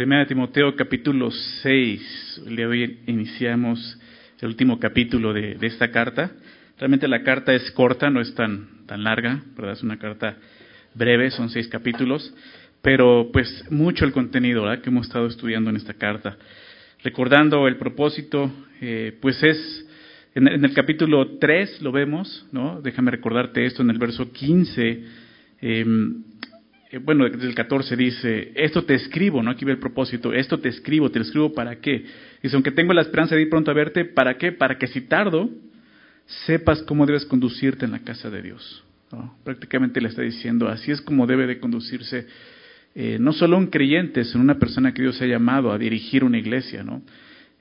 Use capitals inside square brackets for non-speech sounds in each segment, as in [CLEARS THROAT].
Primera Timoteo capítulo 6. El día de hoy iniciamos el último capítulo de, esta carta. Realmente la carta es corta, no es tan, tan larga, ¿verdad? Es una carta breve, son seis capítulos, pero pues mucho el contenido ¿verdad? que hemos estado estudiando en esta carta. Recordando el propósito, eh, pues es, en, el capítulo 3 lo vemos, ¿no? Déjame recordarte esto, en el verso 15, eh, bueno, desde el 14 dice, esto te escribo, ¿no? Aquí ve el propósito, esto te escribo, te escribo para qué. Dice, aunque tengo la esperanza de ir pronto a verte, ¿para qué? Para que si tardo, sepas cómo debes conducirte en la casa de Dios. Prácticamente le está diciendo, así es como debe de conducirse eh, no solo un creyente, sino una persona que Dios ha llamado a dirigir una iglesia, ¿no?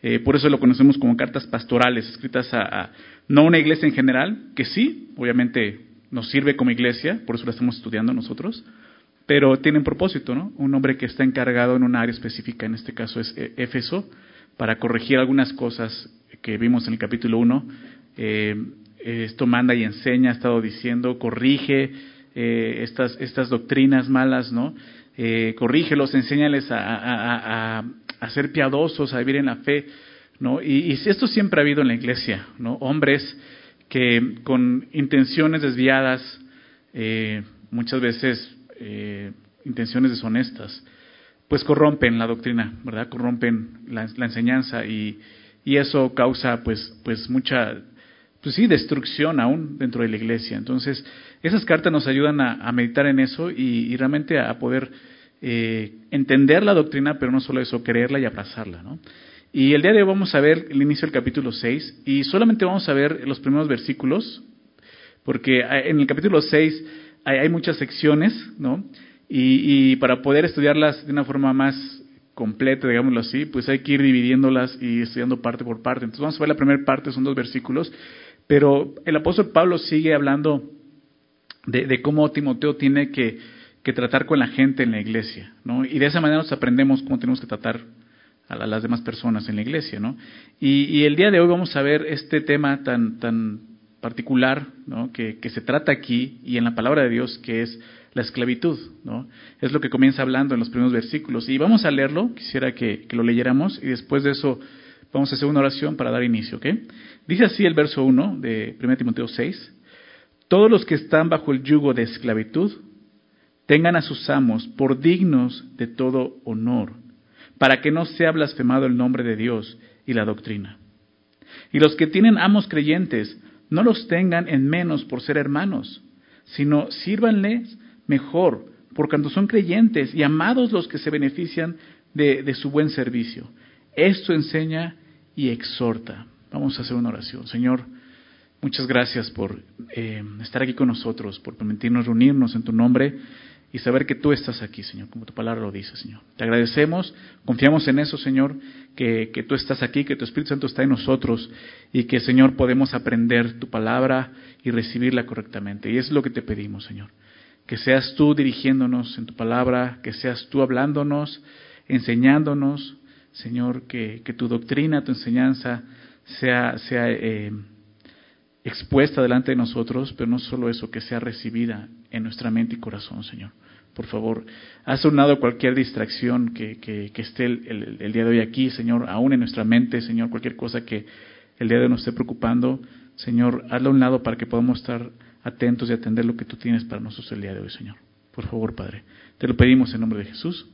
Eh, por eso lo conocemos como cartas pastorales, escritas a, a, no una iglesia en general, que sí, obviamente nos sirve como iglesia, por eso la estamos estudiando nosotros, pero tiene un propósito, ¿no? Un hombre que está encargado en un área específica, en este caso es eh, Éfeso, para corregir algunas cosas que vimos en el capítulo 1. Eh, esto manda y enseña, ha estado diciendo, corrige eh, estas, estas doctrinas malas, ¿no? Eh, corrígelos, enséñales a, a, ser piadosos, a vivir en la fe, ¿no? Y, y esto siempre ha habido en la iglesia, ¿no? Hombres que con intenciones desviadas, muchas veces eh, intenciones deshonestas, pues corrompen la doctrina, ¿verdad? Corrompen la, enseñanza y, y, eso causa pues, pues mucha, pues sí, destrucción aún dentro de la iglesia. Entonces, esas cartas nos ayudan a, meditar en eso y, realmente a, poder eh, entender la doctrina, pero no solo eso, creerla y abrazarla, ¿no? Y el día de hoy vamos a ver el inicio del capítulo 6 y solamente vamos a ver los primeros versículos, porque en el capítulo 6 hay, muchas secciones, ¿no? Y, para poder estudiarlas de una forma más completa, digámoslo así, pues hay que ir dividiéndolas y estudiando parte por parte. Entonces vamos a ver la primera parte, son dos versículos, pero el apóstol Pablo sigue hablando de, cómo Timoteo tiene que, tratar con la gente en la iglesia, ¿no? Y de esa manera nos aprendemos cómo tenemos que tratar a, las demás personas en la iglesia, ¿no? Y, y, el día de hoy vamos a ver este tema tan, tan, particular ¿no? que, se trata aquí y en la palabra de Dios, que es la esclavitud. ¿no? Es lo que comienza hablando en los primeros versículos. Y vamos a leerlo, quisiera que, lo leyéramos y después de eso vamos a hacer una oración para dar inicio. ¿okay? Dice así el verso 1 de 1 Timoteo 6. Todos los que están bajo el yugo de esclavitud tengan a sus amos por dignos de todo honor, para que no sea blasfemado el nombre de Dios y la doctrina. Y los que tienen amos creyentes, no los tengan en menos por ser hermanos, sino sírvanles mejor, por cuanto son creyentes y amados los que se benefician de, su buen servicio. Esto enseña y exhorta. Vamos a hacer una oración. Señor, muchas gracias por eh, estar aquí con nosotros, por permitirnos reunirnos en tu nombre y saber que tú estás aquí, Señor, como tu palabra lo dice, Señor. Te agradecemos, confiamos en eso, Señor, que, que, tú estás aquí, que tu Espíritu Santo está en nosotros y que, Señor, podemos aprender tu palabra y recibirla correctamente. Y es lo que te pedimos, Señor. Que seas tú dirigiéndonos en tu palabra, que seas tú hablándonos, enseñándonos, Señor, que, que tu doctrina, tu enseñanza sea, sea eh, expuesta delante de nosotros, pero no solo eso, que sea recibida en nuestra mente y corazón, Señor. Por favor, haz un lado cualquier distracción que, que, esté el, día de hoy aquí, Señor, aún en nuestra mente, Señor, cualquier cosa que el día de hoy nos esté preocupando, Señor, hazlo a un lado para que podamos estar atentos y atender lo que tú tienes para nosotros el día de hoy, Señor. Por favor, Padre. Te lo pedimos en nombre de Jesús.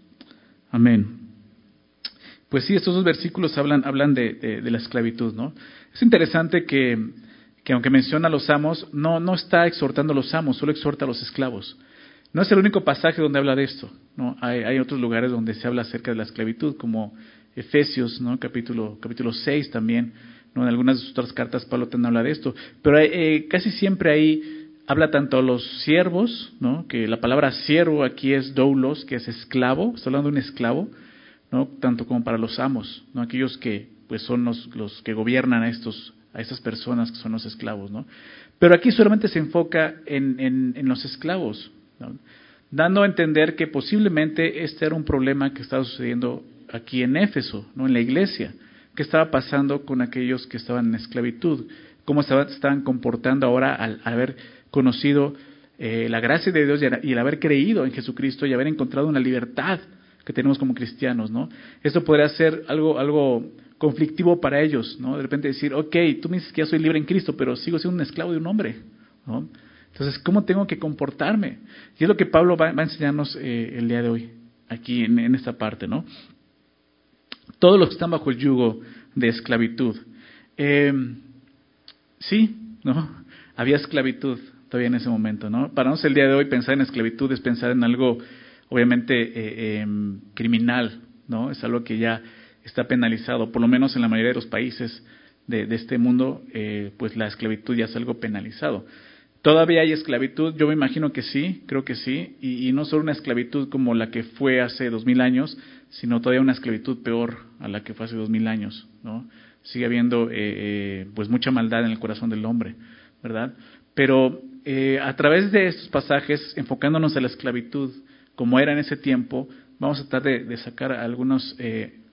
Amén. Pues sí, estos dos versículos hablan, hablan de, de la esclavitud, ¿no? Es interesante que que aunque menciona a los amos, no, no está exhortando a los amos, solo exhorta a los esclavos. No es el único pasaje donde habla de esto, ¿no? Hay, hay otros lugares donde se habla acerca de la esclavitud, como Efesios, ¿no? Capítulo, capítulo 6 también, ¿no? En algunas de sus otras cartas Pablo también habla de esto. Pero eh, casi siempre ahí habla tanto a los siervos, ¿no? Que la palabra siervo aquí es doulos, que es esclavo, está hablando de un esclavo, ¿no? Tanto como para los amos, ¿no? Aquellos que pues son los, los que gobiernan a estos a esas personas que son los esclavos, ¿no? Pero aquí solamente se enfoca en, en, los esclavos, dando a entender que posiblemente este era un problema que estaba sucediendo aquí en Éfeso, ¿no? En la iglesia, que estaba pasando con aquellos que estaban en esclavitud, cómo estaban, estaban comportando ahora al, haber conocido eh, la gracia de Dios y, el haber creído en Jesucristo y haber encontrado una libertad que tenemos como cristianos, ¿no? Esto podría ser algo, algo conflictivo para ellos, ¿no? De repente decir, ok, tú me dices que ya soy libre en Cristo, pero sigo siendo un esclavo de un hombre, ¿no? Entonces, ¿cómo tengo que comportarme? Y es lo que Pablo va, a enseñarnos eh, el día de hoy, aquí en, esta parte, ¿no? Todos los que están bajo el yugo de esclavitud. Eh, sí, ¿no? Había esclavitud todavía en ese momento, ¿no? Para nosotros el día de hoy pensar en esclavitud es pensar en algo, obviamente, eh, em, criminal, ¿no? Es algo que ya está penalizado, por lo menos en la mayoría de los países de, este mundo, pues la esclavitud ya es algo penalizado. ¿Todavía hay esclavitud? Yo me imagino que sí, creo que sí, y, no solo una esclavitud como la que fue hace dos mil años, sino todavía una esclavitud peor a la que fue hace dos mil años, ¿no? Sigue habiendo, eh, eh, pues, mucha maldad en el corazón del hombre, ¿verdad? Pero eh, a través de estos pasajes, enfocándonos en la esclavitud como era en ese tiempo, vamos a tratar de, de sacar algunos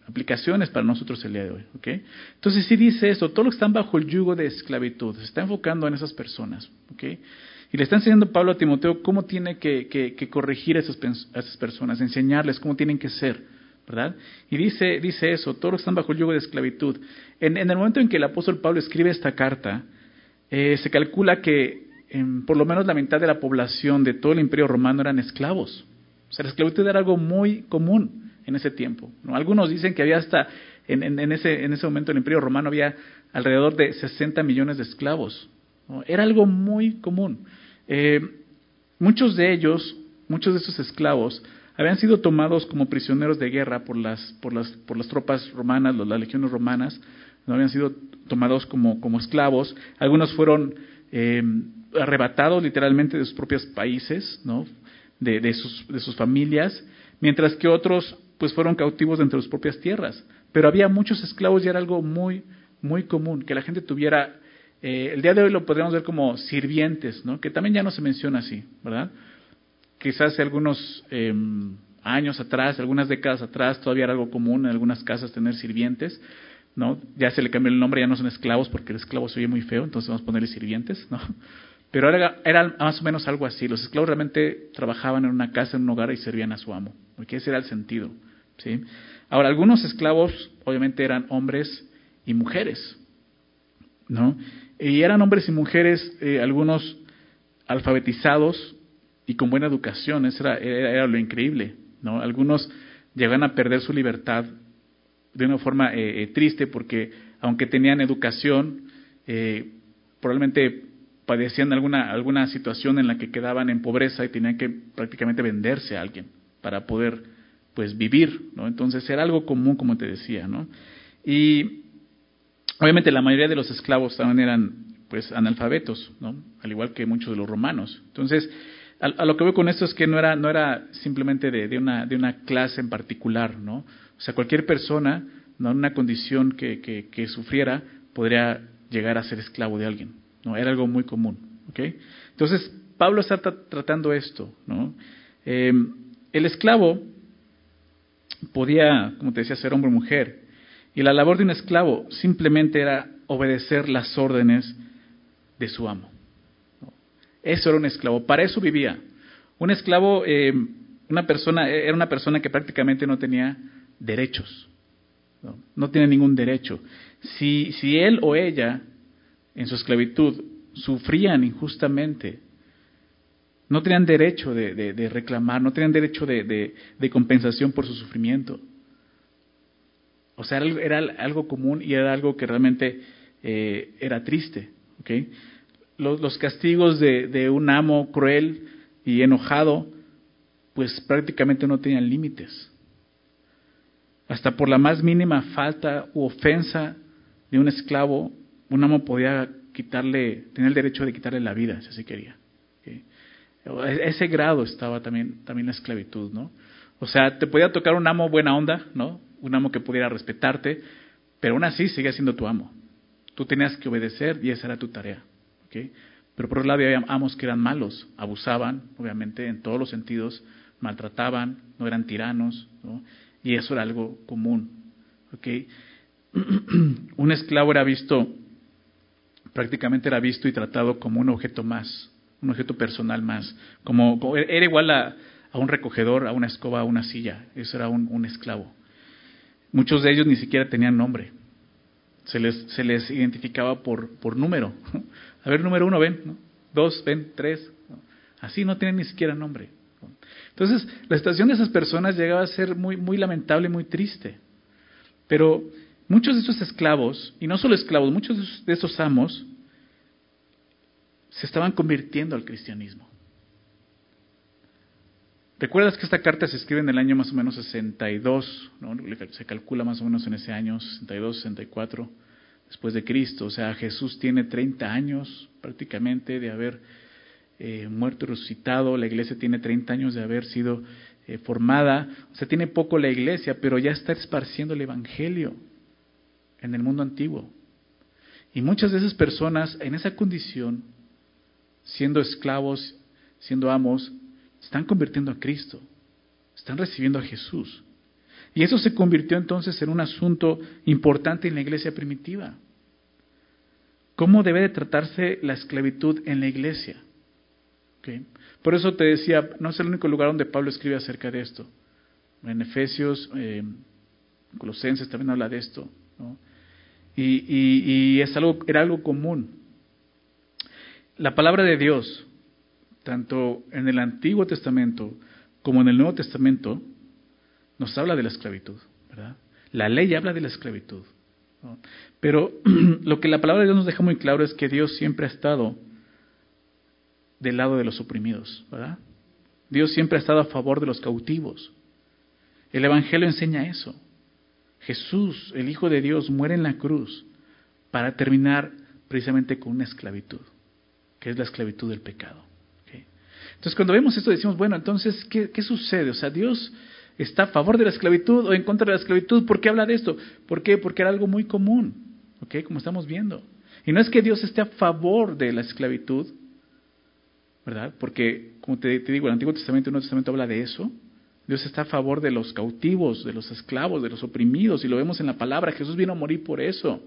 aplicaciones para nosotros el día de hoy. ¿okay? Entonces sí dice esto, todos los que están bajo el yugo de esclavitud, se está enfocando en esas personas. ¿okay? Y le está enseñando Pablo a Timoteo cómo tiene que, corregir a esas, personas, enseñarles cómo tienen que ser. ¿verdad? Y dice, dice eso, todos los que están bajo el yugo de esclavitud. En, el momento en que el apóstol Pablo escribe esta carta, eh, se calcula que por lo menos la mitad de la población de todo el imperio romano eran esclavos. O sea, la esclavitud era algo muy común en ese tiempo. ¿no? Algunos dicen que había hasta, en, en, ese, en ese momento en el Imperio Romano había alrededor de 60 millones de esclavos. Era algo muy común. Eh, muchos de ellos, muchos de esos esclavos, habían sido tomados como prisioneros de guerra por las, por las, por las tropas romanas, las legiones romanas, no habían sido tomados como, como esclavos. Algunos fueron eh, arrebatados literalmente de sus propios países, ¿no? de, sus, de sus familias, mientras que otros pues fueron cautivos entre sus propias tierras. Pero había muchos esclavos y era algo muy, muy común, que la gente tuviera, eh, el día de hoy lo podríamos ver como sirvientes, ¿no? que también ya no se menciona así, ¿verdad? Quizás hace algunos em, años atrás, algunas décadas atrás, todavía era algo común en algunas casas tener sirvientes, ¿no? Ya se le cambió el nombre, ya no son esclavos porque el esclavo se oye muy feo, entonces vamos a ponerle sirvientes, ¿no? Pero era, era, más o menos algo así. Los esclavos realmente trabajaban en una casa, en un hogar y servían a su amo. Porque ese era el sentido. ¿Sí? Ahora, algunos esclavos obviamente eran hombres y mujeres, ¿no? Y eran hombres y mujeres, eh, algunos alfabetizados y con buena educación, eso era, era, lo increíble, ¿no? Algunos llegan a perder su libertad de una forma eh, eh, triste porque aunque tenían educación, probablemente padecían alguna, alguna situación en la que quedaban en pobreza y tenían que prácticamente venderse a alguien para poder pues vivir, ¿no? Entonces era algo común, como te decía, ¿no? Y obviamente la mayoría de los esclavos también eran pues analfabetos, ¿no? Al igual que muchos de los romanos. Entonces, a, lo que veo con esto es que no era, no era simplemente de, una, de una clase en particular, ¿no? O sea, cualquier persona, ¿no? En una condición que, que, sufriera, podría llegar a ser esclavo de alguien, ¿no? Era algo muy común, ¿ok? Entonces, Pablo está tratando esto, ¿no? Eh, el esclavo podía, como te decía, ser hombre o mujer. Y la labor de un esclavo simplemente era obedecer las órdenes de su amo. Eso era un esclavo, para eso vivía. Un esclavo, eh, una persona, era una persona que prácticamente no tenía derechos, no, no tiene ningún derecho. Si, si él o ella, en su esclavitud, sufrían injustamente, no tenían derecho de, reclamar, no tenían derecho de, compensación por su sufrimiento. O sea, era, algo común y era algo que realmente eh, era triste. ¿okay? Los, castigos de, un amo cruel y enojado, pues prácticamente no tenían límites. Hasta por la más mínima falta u ofensa de un esclavo, un amo podía quitarle, tener el derecho de quitarle la vida, si así quería. Ese grado estaba también, también la esclavitud, ¿no? O sea, te podía tocar un amo buena onda, ¿no? Un amo que pudiera respetarte, pero aún así seguía siendo tu amo. Tú tenías que obedecer y esa era tu tarea, ¿ok? Pero por otro lado había amos que eran malos, abusaban, obviamente, en todos los sentidos, maltrataban, no eran tiranos, ¿no? Y eso era algo común, ¿ok? [CLEARS THROAT] un esclavo era visto, prácticamente era visto y tratado como un objeto más, un objeto personal más. Como, era igual a, un recogedor, a una escoba, a una silla. Eso era un, esclavo. Muchos de ellos ni siquiera tenían nombre. Se les, se les identificaba por, por número. [LAUGHS] A ver, número uno, ven. Dos, ven, tres. Así no tienen ni siquiera nombre. Entonces, la situación de esas personas llegaba a ser muy, muy lamentable, muy triste. Pero muchos de esos esclavos, y no solo esclavos, muchos de esos amos, se estaban convirtiendo al cristianismo. ¿Recuerdas que esta carta se escribe en el año más o menos 62? ¿no? Se calcula más o menos en ese año, 62, 64, después de Cristo. O sea, Jesús tiene 30 años prácticamente de haber eh, muerto y resucitado. La iglesia tiene 30 años de haber sido eh, formada. O sea, tiene poco la iglesia, pero ya está esparciendo el Evangelio en el mundo antiguo. Y muchas de esas personas en esa condición, siendo esclavos, siendo amos, están convirtiendo a Cristo, están recibiendo a Jesús. Y eso se convirtió entonces en un asunto importante en la iglesia primitiva. ¿Cómo debe de tratarse la esclavitud en la iglesia? Por eso te decía, no es el único lugar donde Pablo escribe acerca de esto. En Efesios, eh, Colosenses también habla de esto. Y, y es algo, era algo común. La palabra de Dios tanto en el Antiguo Testamento como en el Nuevo Testamento, nos habla de la esclavitud, ¿verdad? La ley habla de la esclavitud. Pero [CLEARS THROAT] lo que la palabra de Dios nos deja muy claro es que Dios siempre ha estado del lado de los oprimidos, ¿verdad? Dios siempre ha estado a favor de los cautivos. El Evangelio enseña eso. Jesús, el Hijo de Dios, muere en la cruz para terminar precisamente con una esclavitud, que es la esclavitud del pecado. Entonces, cuando vemos esto, decimos, bueno, entonces, ¿qué, sucede? O sea, Dios está a favor de la esclavitud o en contra de la esclavitud. ¿Por qué habla de esto? ¿Por qué? Porque era algo muy común, ¿ok? Como estamos viendo. Y no es que Dios esté a favor de la esclavitud, ¿verdad? Porque, como te, digo, el Antiguo Testamento y el Nuevo Testamento habla de eso. Dios está a favor de los cautivos, de los esclavos, de los oprimidos, y lo vemos en la palabra. Jesús vino a morir por eso.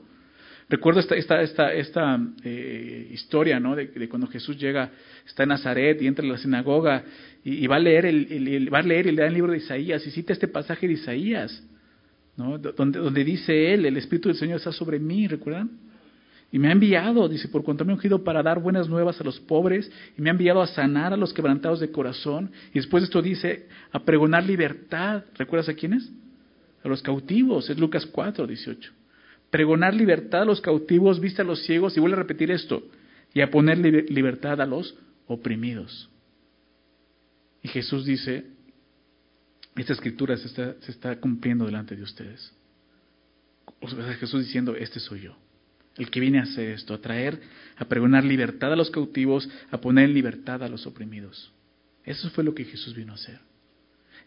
Recuerdo esta, esta, esta, esta eh, historia ¿no? De, cuando Jesús llega, está en Nazaret y entra a la sinagoga y, va, a leer el, va a leer y le da el libro de Isaías y cita este pasaje de Isaías, ¿no? donde, donde dice él, el Espíritu del Señor está sobre mí, ¿recuerdan? Y me ha enviado, dice, por cuanto me ha ungido para dar buenas nuevas a los pobres, y me ha enviado a sanar a los quebrantados de corazón. Y después de esto dice, a pregonar libertad. ¿Recuerdas a quiénes? A los cautivos, es Lucas 4, 18 pregonar libertad a los cautivos, vista a los ciegos, y vuelve a repetir esto, y a poner libertad a los oprimidos. Y Jesús dice, esta escritura se está, cumpliendo delante de ustedes. Jesús diciendo, este soy yo, el que viene a hacer esto, a traer, a pregonar libertad a los cautivos, a poner libertad a los oprimidos. Eso fue lo que Jesús vino a hacer.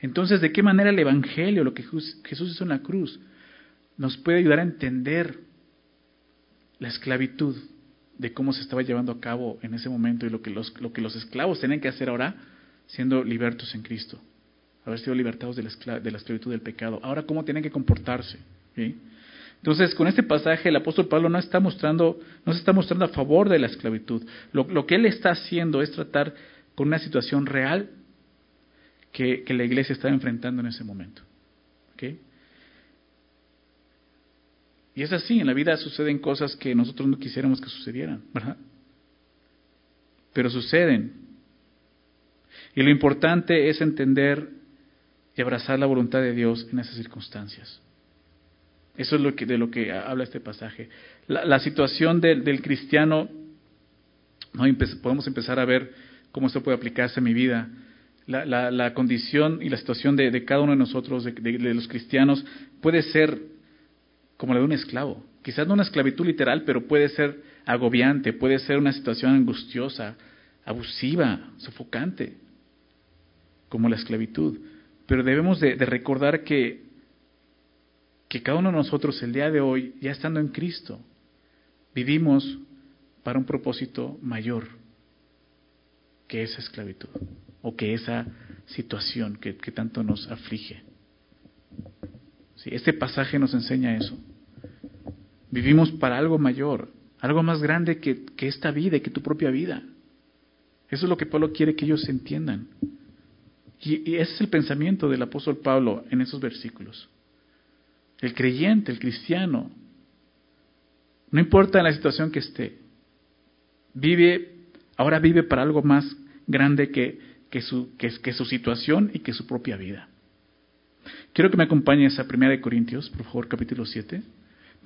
Entonces, ¿de qué manera el Evangelio, lo que Jesús hizo en la cruz, nos puede ayudar a entender la esclavitud de cómo se estaba llevando a cabo en ese momento y lo que los, lo que los esclavos tienen que hacer ahora siendo libertos en Cristo, haber sido libertados de la, esclavitud del pecado. Ahora, ¿cómo tienen que comportarse? Entonces, con este pasaje, el apóstol Pablo no está mostrando, no se está mostrando a favor de la esclavitud. Lo, lo que él está haciendo es tratar con una situación real que, que la iglesia está enfrentando en ese momento. ¿Okay? Y es así, en la vida suceden cosas que nosotros no quisiéramos que sucedieran, ¿verdad? Pero suceden. Y lo importante es entender y abrazar la voluntad de Dios en esas circunstancias. Eso es lo que, de lo que habla este pasaje. La, situación del, cristiano, ¿no? podemos empezar a ver cómo esto puede aplicarse a mi vida. La, condición y la situación de, cada uno de nosotros, de los cristianos, puede ser como la de un esclavo. Quizás no una esclavitud literal, pero puede ser agobiante, puede ser una situación angustiosa, abusiva, sofocante, como la esclavitud. Pero debemos de, recordar que, que cada uno de nosotros el día de hoy, ya estando en Cristo, vivimos para un propósito mayor que esa esclavitud o que esa situación que, tanto nos aflige. Este pasaje nos enseña eso. Vivimos para algo mayor, algo más grande que, esta vida y que tu propia vida. Eso es lo que Pablo quiere que ellos entiendan. Y, ese es el pensamiento del apóstol Pablo en esos versículos. El creyente, el cristiano, no importa la situación que esté, vive, ahora vive para algo más grande que, que, su, que, que su situación y que su propia vida. Quiero que me acompañes a 1 Corintios, por favor, capítulo 7.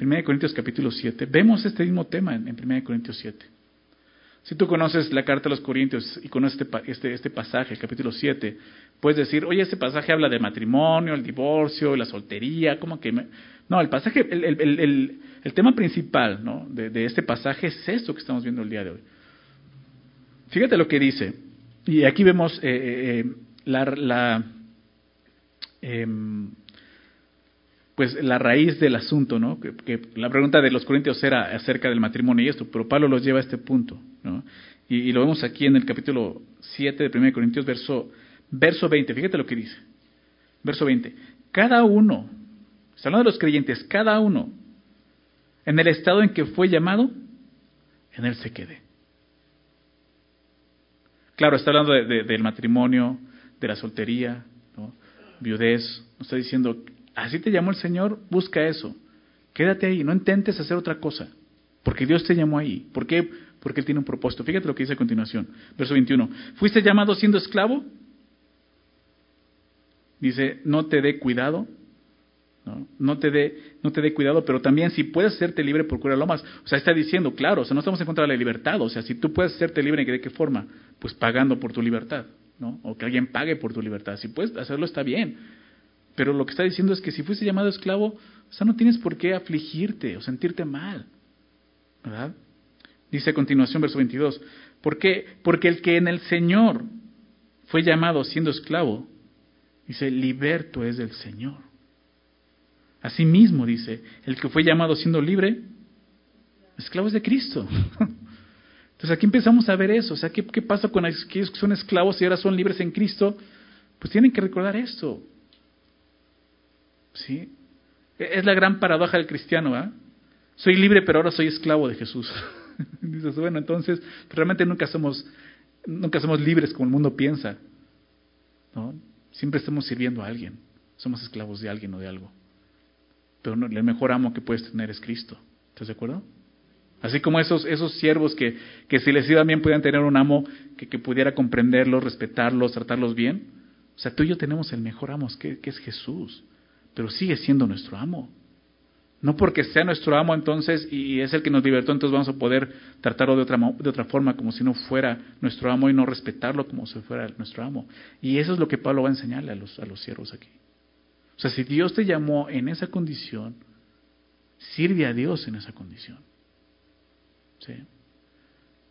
1 Corintios capítulo 7. Vemos este mismo tema en, 1 Corintios 7. Si tú conoces la carta a los Corintios y conoces este, este, este pasaje, el capítulo 7, puedes decir, oye, este pasaje habla de matrimonio, el divorcio, la soltería, ¿cómo que...? No, el pasaje, el, el, el, tema principal ¿no? de, de, este pasaje es esto que estamos viendo el día de hoy. Fíjate lo que dice. Y aquí vemos eh, eh, eh la, la em, pues la raíz del asunto, ¿no? Que, la pregunta de los corintios era acerca del matrimonio y esto, pero Pablo los lleva a este punto, ¿no? Y, lo vemos aquí en el capítulo 7 de 1 Corintios, verso, verso 20, fíjate lo que dice, verso 20, cada uno, está hablando de los creyentes, cada uno, en el estado en que fue llamado, en él se quede. Claro, está hablando del matrimonio, de la soltería, viudez, está diciendo Así te llamó el Señor, busca eso. Quédate ahí, no intentes hacer otra cosa. Porque Dios te llamó ahí. ¿Por qué? Porque Él tiene un propósito. Fíjate lo que dice a continuación. Verso 21. ¿Fuiste llamado siendo esclavo? Dice, no te dé cuidado. No, no te dé no te dé cuidado, pero también si puedes hacerte libre, lo más. O sea, está diciendo, claro, o sea, no estamos en contra de la libertad. O sea, si tú puedes hacerte libre, ¿de qué forma? Pues pagando por tu libertad. ¿no? O que alguien pague por tu libertad. Si puedes hacerlo, está bien. Pero lo que está diciendo es que si fuese llamado esclavo, o sea, no tienes por qué afligirte o sentirte mal. ¿Verdad? Dice a continuación, verso 22. ¿Por qué? Porque el que en el Señor fue llamado siendo esclavo, dice, liberto es del Señor. Asimismo, dice, el que fue llamado siendo libre, esclavo es de Cristo. [LAUGHS] Entonces aquí empezamos a ver eso. O sea, ¿qué, qué pasa con aquellos que son esclavos y ahora son libres en Cristo? Pues tienen que recordar esto. ¿Sí? Es la gran paradoja del cristiano, ¿ah? Soy libre, pero ahora soy esclavo de Jesús. [LAUGHS] Dices, bueno, entonces realmente nunca somos, nunca somos libres como el mundo piensa. ¿no? Siempre estamos sirviendo a alguien. Somos esclavos de alguien o de algo. Pero el mejor amo que puedes tener es Cristo. ¿Estás de acuerdo? Así como esos, esos siervos que, que si les iba bien podían tener un amo que, que pudiera comprenderlos, respetarlos, tratarlos bien. O sea, tú y yo tenemos el mejor amo, que, que es Jesús pero sigue siendo nuestro amo. No porque sea nuestro amo entonces y es el que nos libertó, entonces vamos a poder tratarlo de otra, de otra forma, como si no fuera nuestro amo y no respetarlo como si fuera nuestro amo. Y eso es lo que Pablo va a enseñarle a los, a los siervos aquí. O sea, si Dios te llamó en esa condición, sirve a Dios en esa condición.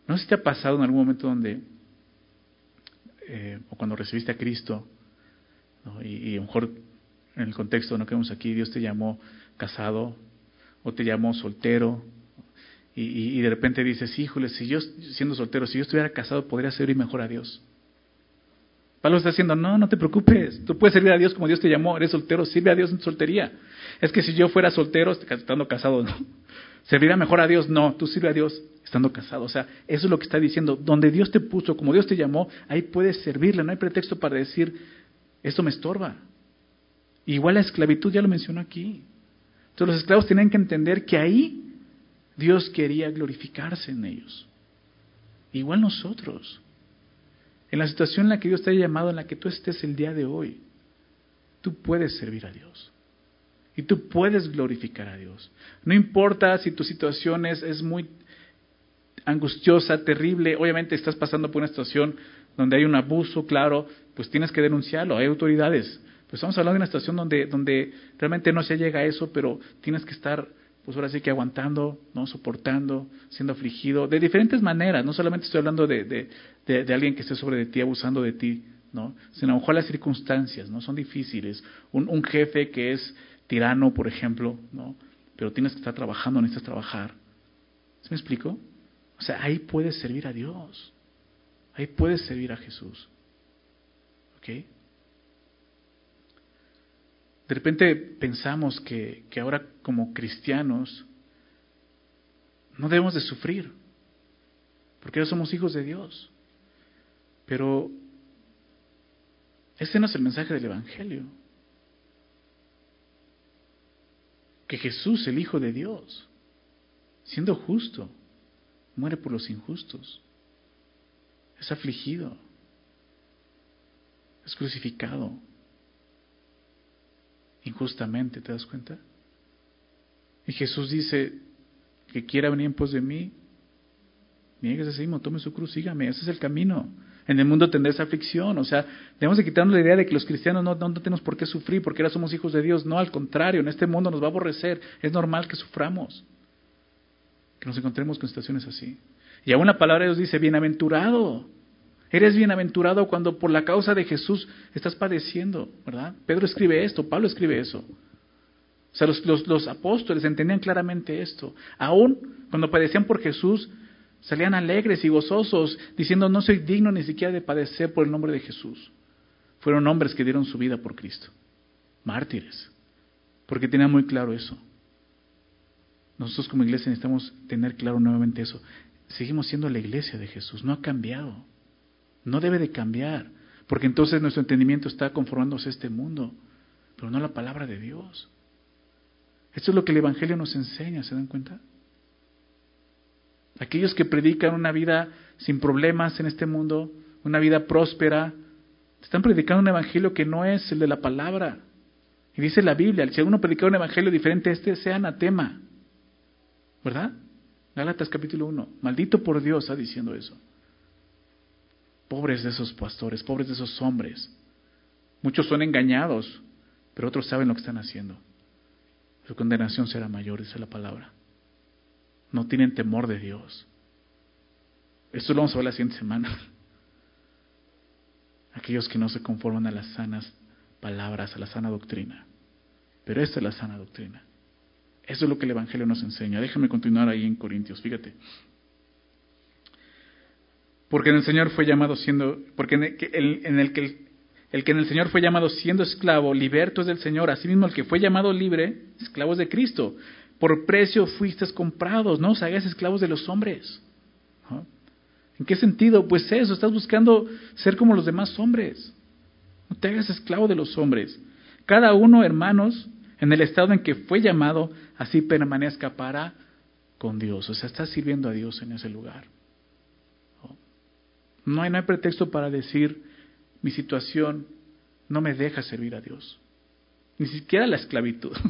No sé si te ha pasado en algún momento donde, eh, o cuando recibiste a Cristo, y, y a lo mejor en el contexto ¿no? que vemos aquí, Dios te llamó casado o te llamó soltero y, de repente dices, híjole, si yo siendo soltero, si yo estuviera casado, podría servir mejor a Dios. Pablo está diciendo, no, no te preocupes, tú puedes servir a Dios como Dios te llamó, eres soltero, sirve a Dios en soltería. Es que si yo fuera soltero, estando casado, no. [LAUGHS] ¿Serviría mejor a Dios? No, tú sirve a Dios estando casado. O sea, eso es lo que está diciendo. Donde Dios te puso, como Dios te llamó, ahí puedes servirle. No hay pretexto para decir, esto me estorba. Igual la esclavitud, ya lo mencionó aquí. Entonces los esclavos tienen que entender que ahí Dios quería glorificarse en ellos. Igual nosotros. En la situación en la que Dios te ha llamado, en la que tú estés el día de hoy, tú puedes servir a Dios. Y tú puedes glorificar a Dios. No importa si tu situación es, es muy angustiosa, terrible, obviamente estás pasando por una situación donde hay un abuso, claro, pues tienes que denunciarlo, hay autoridades. Pues estamos hablando de una situación donde, donde realmente no se llega a eso, pero tienes que estar, pues ahora sí que aguantando, ¿no? soportando, siendo afligido, de diferentes maneras. No solamente estoy hablando de, de, de, alguien que esté sobre de ti, abusando de ti, ¿no? sino a lo mejor las circunstancias no son difíciles. Un, un jefe que es tirano, por ejemplo, ¿no? pero tienes que estar trabajando, necesitas trabajar. ¿Se me explico? O sea, ahí puedes servir a Dios. Ahí puedes servir a Jesús. ¿Ok? De repente pensamos que, que ahora como cristianos no debemos de sufrir, porque ya somos hijos de Dios. Pero Ese no es el mensaje del Evangelio. Que Jesús, el Hijo de Dios, siendo justo, muere por los injustos. Es afligido. Es crucificado. Injustamente, ¿te das cuenta? Y Jesús dice que quiera venir en pos de mí, niegues a sí tome su cruz, sígame, ese es el camino. En el mundo tendrás aflicción, o sea, debemos de quitarnos la idea de que los cristianos no, no, tenemos por qué sufrir porque ahora somos hijos de Dios. No, al contrario, en este mundo nos va a aborrecer, es normal que suframos, que nos encontremos con situaciones así. Y aún la palabra de Dios dice, bienaventurado, eres bienaventurado cuando por la causa de Jesús estás padeciendo, ¿verdad? Pedro escribe esto, Pablo escribe eso. O sea, los, apóstoles entendían claramente esto. Aún cuando padecían por Jesús, salían alegres y gozosos, diciendo, no soy digno ni siquiera de padecer por el nombre de Jesús. Fueron hombres que dieron su vida por Cristo. Mártires. Porque tenían muy claro eso. Nosotros como iglesia necesitamos tener claro nuevamente eso. Seguimos siendo la iglesia de Jesús, no ha cambiado. No debe de cambiar, porque entonces nuestro entendimiento está conformándose a este mundo, pero no a la palabra de Dios. Esto es lo que el Evangelio nos enseña, ¿se dan cuenta? Aquellos que predican una vida sin problemas en este mundo, una vida próspera, están predicando un evangelio que no es el de la palabra. Y dice la Biblia, si alguno predica un evangelio diferente a este, sea anatema. ¿Verdad? Gálatas capítulo 1. Maldito por Dios está diciendo eso. Pobres de esos pastores, pobres de esos hombres. Muchos son engañados, pero otros saben lo que están haciendo. Su condenación será mayor, dice la palabra. No tienen temor de Dios. Esto lo vamos a ver la siguiente semana. [LAUGHS] Aquellos que no se conforman a las sanas palabras, a la sana doctrina. Pero esta es la sana doctrina. Eso es lo que el Evangelio nos enseña. Déjame continuar ahí en Corintios, fíjate. Porque en el Señor fue llamado siendo, porque en el, que el que en el Señor fue llamado siendo esclavo, liberto es del Señor. Asimismo, el que fue llamado libre, esclavo es de Cristo. Por precio fuisteis comprados, no os hagáis esclavos de los hombres. ¿En qué sentido? Pues eso, estás buscando ser como los demás hombres. No te hagas esclavo de los hombres. Cada uno, hermanos, en el estado en que fue llamado, así permanezca para con Dios. O sea, estás sirviendo a Dios en ese lugar. No hay, no hay pretexto para decir, mi situación no me deja servir a Dios. Ni siquiera la esclavitud. [LAUGHS]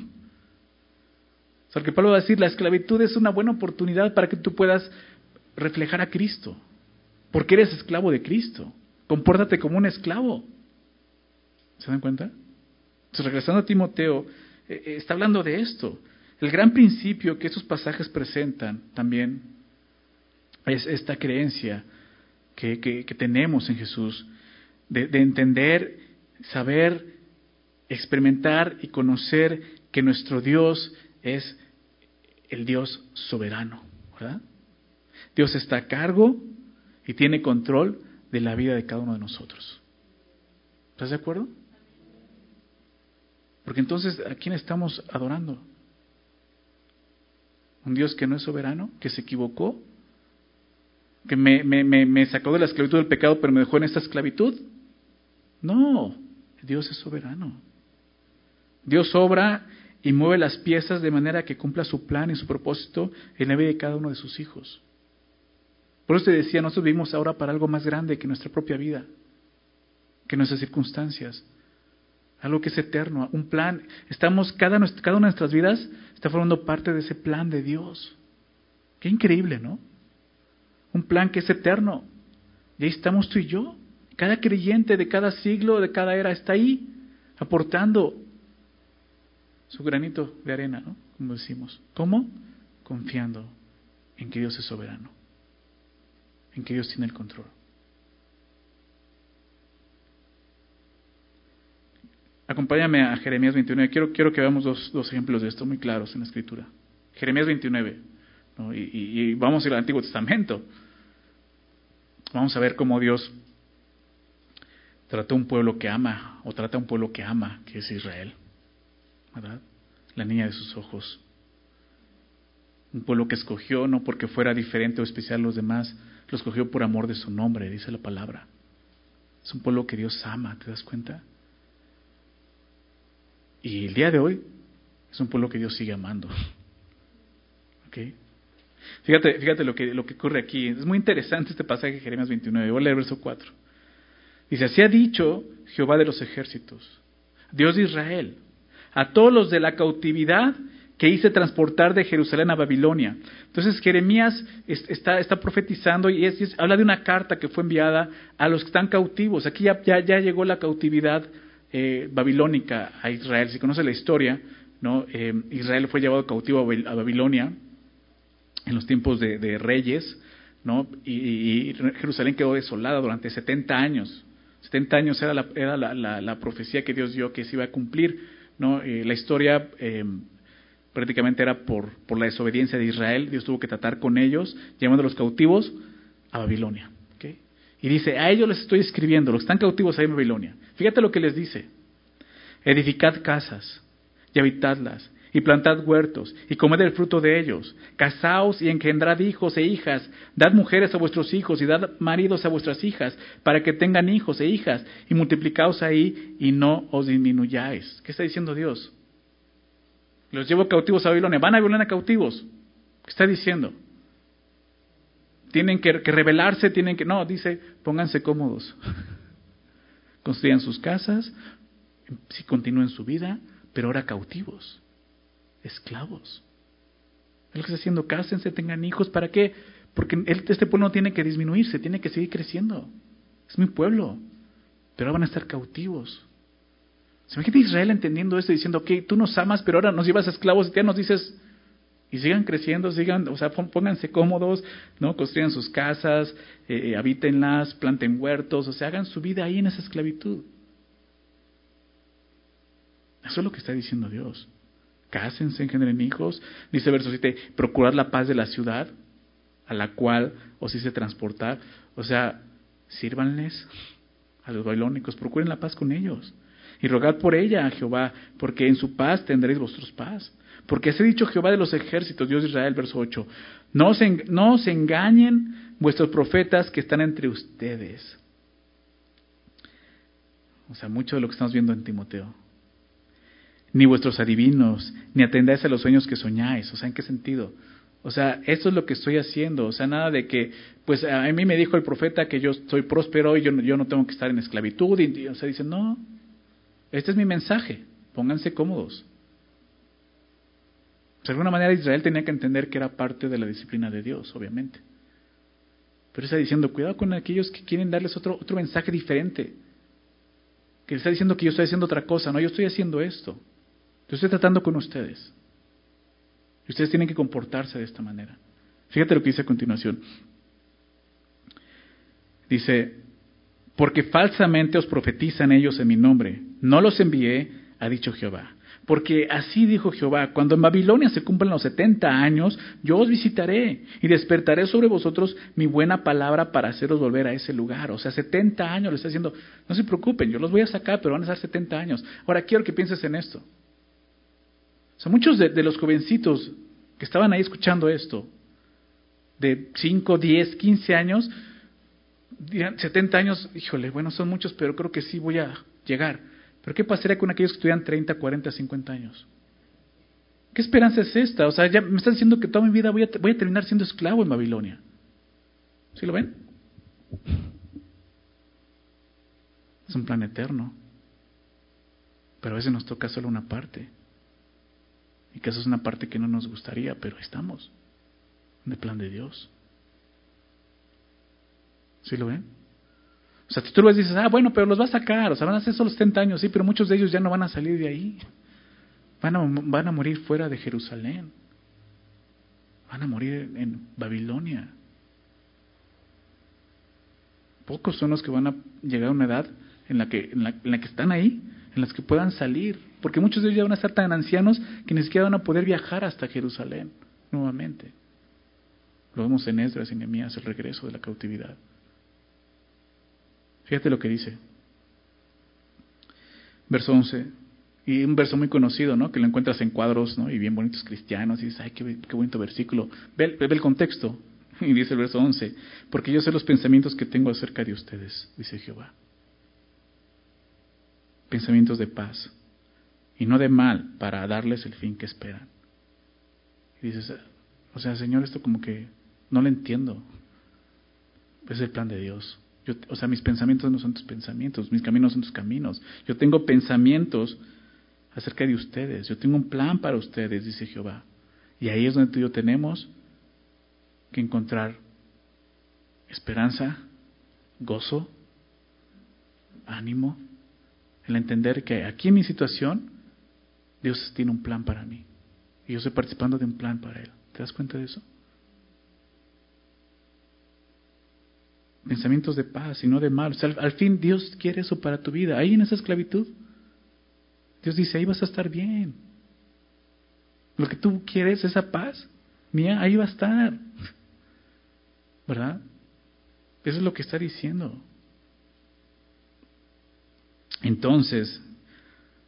O sea, que Pablo va a decir, la esclavitud es una buena oportunidad para que tú puedas reflejar a Cristo. Porque eres esclavo de Cristo. Compórtate como un esclavo. ¿Se dan cuenta? Entonces, regresando a Timoteo, eh, eh, está hablando de esto. El gran principio que estos pasajes presentan también es esta creencia que, que, tenemos en Jesús, de, de entender, saber, experimentar y conocer que nuestro Dios es el Dios soberano, ¿verdad? Dios está a cargo y tiene control de la vida de cada uno de nosotros. ¿Estás de acuerdo? Porque entonces, ¿a quién estamos adorando? ¿Un Dios que no es soberano? ¿Que se equivocó? ¿Que me, sacó de la esclavitud del pecado pero me dejó en esta esclavitud? No, Dios es soberano. Dios obra y mueve las piezas de manera que cumpla su plan y su propósito en la vida de cada uno de sus hijos. Por eso te decía, nosotros vivimos ahora para algo más grande que nuestra propia vida, que nuestras circunstancias, algo que es eterno, un plan. Estamos, cada, cada una de nuestras vidas está formando parte de ese plan de Dios. Qué increíble, ¿no? Un plan que es eterno. Y ahí estamos tú y yo. Cada creyente de cada siglo, de cada era, está ahí, aportando su granito de arena, ¿no? Como decimos. ¿Cómo? Confiando en que Dios es soberano, en que Dios tiene el control. Acompáñame a Jeremías 29. Quiero, quiero que veamos dos, dos ejemplos de esto muy claros en la Escritura. Jeremías 29. ¿no? Y, y, vamos a ir al Antiguo Testamento. Vamos a ver cómo Dios trató a un pueblo que ama, o trata a un pueblo que ama, que es Israel. ¿verdad? La niña de sus ojos. Un pueblo que escogió no porque fuera diferente o especial a los demás, lo escogió por amor de su nombre, dice la palabra. Es un pueblo que Dios ama, ¿te das cuenta? Y el día de hoy es un pueblo que Dios sigue amando. [LAUGHS] ¿Ok? Fíjate, fíjate lo que, lo que ocurre aquí. Es muy interesante este pasaje de Jeremías 29. Voy a leer verso 4. Dice, así ha dicho Jehová de los ejércitos, Dios de Israel, a todos los de la cautividad que hice transportar de Jerusalén a Babilonia. Entonces Jeremías está, está profetizando y es, habla de una carta que fue enviada a los que están cautivos. Aquí ya, ya, llegó la cautividad eh, babilónica a Israel. Si conoce la historia, ¿no? Eh, Israel fue llevado cautivo a Babilonia en los tiempos de, reyes, ¿no? Y, Jerusalén quedó desolada durante 70 años. 70 años era la, era la, profecía que Dios dio que se iba a cumplir, ¿no? Eh, la historia prácticamente era por, por la desobediencia de Israel. Dios tuvo que tratar con ellos, llevando a los cautivos a Babilonia. Y dice, a ellos les estoy escribiendo, los que están cautivos ahí en Babilonia. Fíjate lo que les dice. Edificad casas y habitadlas, y plantad huertos, y comed el fruto de ellos. Casaos y engendrad hijos e hijas. Dad mujeres a vuestros hijos y dad maridos a vuestras hijas, para que tengan hijos e hijas, y multiplicaos ahí y no os disminuyáis. ¿Qué está diciendo Dios? Los llevo cautivos a Babilonia. Van a Babilonia cautivos. ¿Qué está diciendo? Tienen que, rebelarse, tienen que... No, dice, pónganse cómodos. [LAUGHS] Construyan sus casas, si continúen su vida, pero ahora cautivos, esclavos. Él está haciendo, cásense, tengan hijos, ¿para qué? Porque este pueblo no tiene que disminuirse, tiene que seguir creciendo. Es mi pueblo, pero ahora van a estar cautivos. ¿Se imagina Israel entendiendo esto y diciendo, ok, tú nos amas, pero ahora nos llevas esclavos y ya nos dices, y sigan creciendo, sigan, o sea, pónganse cómodos, ¿no? Construyan sus casas, eh, eh, habítenlas, planten huertos, o sea, hagan su vida ahí en esa esclavitud. Eso es lo que está diciendo Dios. Cásense, engendren hijos. Dice verso 7, procurad la paz de la ciudad a la cual os hice transportar. O sea, sírvanles a los bailónicos, procuren la paz con ellos y rogad por ella a Jehová, porque en su paz tendréis vuestros paz. Porque así ha dicho Jehová de los ejércitos, Dios de Israel, verso 8, no os, no os engañen vuestros profetas que están entre ustedes. O sea, mucho de lo que estamos viendo en Timoteo. Ni vuestros adivinos, ni atendáis a los sueños que soñáis. O sea, ¿en qué sentido? O sea, eso es lo que estoy haciendo. O sea, nada de que, pues a mí me dijo el profeta que yo soy próspero y yo, yo no tengo que estar en esclavitud. Y, o sea, dice, no, este es mi mensaje. Pónganse cómodos. De alguna manera Israel tenía que entender que era parte de la disciplina de Dios, obviamente. Pero está diciendo, cuidado con aquellos que quieren darles otro, otro mensaje diferente. Que está diciendo que yo estoy haciendo otra cosa. No, yo estoy haciendo esto. Yo estoy tratando con ustedes. Y ustedes tienen que comportarse de esta manera. Fíjate lo que dice a continuación. Dice, porque falsamente os profetizan ellos en mi nombre. No los envié, ha dicho Jehová. Porque así dijo Jehová, cuando en Babilonia se cumplan los setenta años, yo os visitaré y despertaré sobre vosotros mi buena palabra para haceros volver a ese lugar. O sea, setenta años le está diciendo, no se preocupen, yo los voy a sacar, pero van a ser setenta años. Ahora quiero que pienses en esto. Sea, muchos de, los jovencitos que estaban ahí escuchando esto, de cinco, diez, quince años, 70 años, híjole, bueno, son muchos, pero creo que sí voy a llegar. Pero ¿qué pasaría con aquellos que estudian 30, 40, 50 años? ¿Qué esperanza es esta? O sea, ya me están diciendo que toda mi vida voy a, voy a terminar siendo esclavo en Babilonia. ¿Sí lo ven? Es un plan eterno. Pero a veces nos toca solo una parte. Y que eso es una parte que no nos gustaría, pero estamos en el plan de Dios. ¿Sí lo ven? O sea, tú lo dices, ah, bueno, pero los va a sacar, o sea, van a ser solo 70 años, sí, pero muchos de ellos ya no van a salir de ahí. Van a, van a morir fuera de Jerusalén. Van a morir en Babilonia. Pocos son los que van a llegar a una edad en la que, en la, en la que están ahí, en las que puedan salir. Porque muchos de ellos ya van a estar tan ancianos que ni siquiera van a poder viajar hasta Jerusalén nuevamente. Lo vemos en Esdras y Nehemías, el regreso de la cautividad. Fíjate lo que dice. Verso 11. Y un verso muy conocido, ¿no? Que lo encuentras en cuadros, ¿no? Y bien bonitos cristianos. Y dices, ay, qué, bonito versículo. Ve, ve, el contexto. [LAUGHS] Y dice el verso 11. Porque yo sé los pensamientos que tengo acerca de ustedes, dice Jehová. pensamientos de paz y no de mal para darles el fin que esperan. Y dices, o sea, Señor, esto como que no lo entiendo. Es el plan de Dios. Yo, o sea, mis pensamientos no son tus pensamientos, mis caminos son tus caminos. Yo tengo pensamientos acerca de ustedes. Yo tengo un plan para ustedes, dice Jehová. Y ahí es donde tú y yo tenemos que encontrar esperanza, gozo, ánimo, el entender que aquí en mi situación Dios tiene un plan para mí. Y yo estoy participando de un plan para Él. ¿Te das cuenta de eso? Pensamientos de paz y no de mal. al fin Dios quiere eso para tu vida. Ahí en esa esclavitud. Dios dice, ahí vas a estar bien. Lo que tú quieres, esa paz, mía, ahí va a estar. ¿Verdad? Eso es lo que está diciendo. Entonces,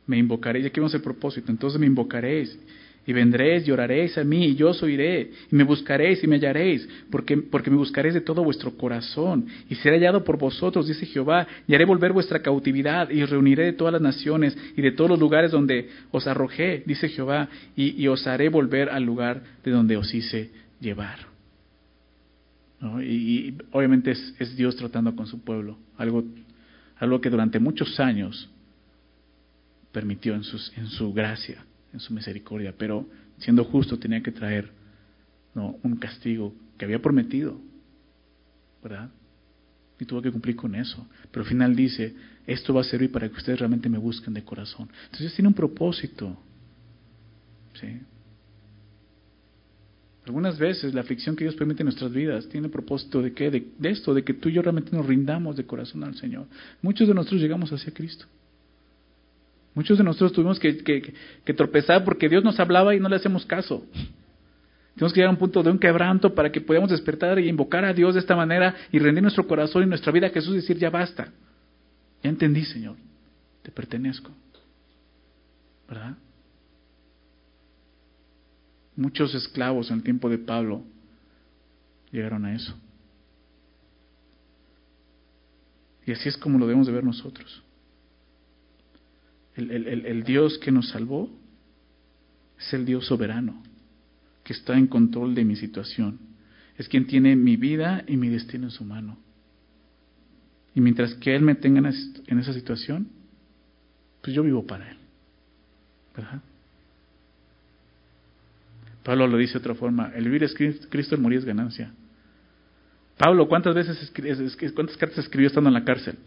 me invocaréis, ya que vamos el propósito, entonces me invocaréis y vendréis y a mí, y yo os oiré, y me buscaréis y me hallaréis, porque, porque me buscaréis de todo vuestro corazón, y seré hallado por vosotros, dice Jehová, y haré volver vuestra cautividad, y reuniré de todas las naciones y de todos los lugares donde os arrojé, dice Jehová, y, os haré volver al lugar de donde os hice llevar. Y, obviamente es, es, Dios tratando con su pueblo, algo, algo que durante muchos años permitió en, sus, en su gracia en su misericordia, pero siendo justo tenía que traer ¿no? un castigo que había prometido, ¿verdad? Y tuvo que cumplir con eso. Pero al final dice, esto va a servir para que ustedes realmente me busquen de corazón. Entonces tiene un propósito. ¿sí? Algunas veces la aflicción que Dios permite en nuestras vidas tiene propósito de qué? De, de, esto, de que tú y yo realmente nos rindamos de corazón al Señor. Muchos de nosotros llegamos hacia Cristo. Muchos de nosotros tuvimos que, tropezar porque Dios nos hablaba y no le hacemos caso. Tenemos que llegar a un punto de un quebranto para que podamos despertar y invocar a Dios de esta manera y rendir nuestro corazón y nuestra vida a Jesús y decir, ya basta. Ya entendí, Señor. Te pertenezco. ¿Verdad? Muchos esclavos en el tiempo de Pablo llegaron a eso. Y así es como lo debemos de ver nosotros el, Dios que nos salvó es el Dios soberano, que está en control de mi situación. Es quien tiene mi vida y mi destino en su mano. Y mientras que Él me tenga en esa situación, pues yo vivo para Él. ¿Verdad? Pablo lo dice de otra forma, el vivir es Cristo, el morir es ganancia. Pablo, ¿cuántas veces cuántas cartas escribió estando en la cárcel?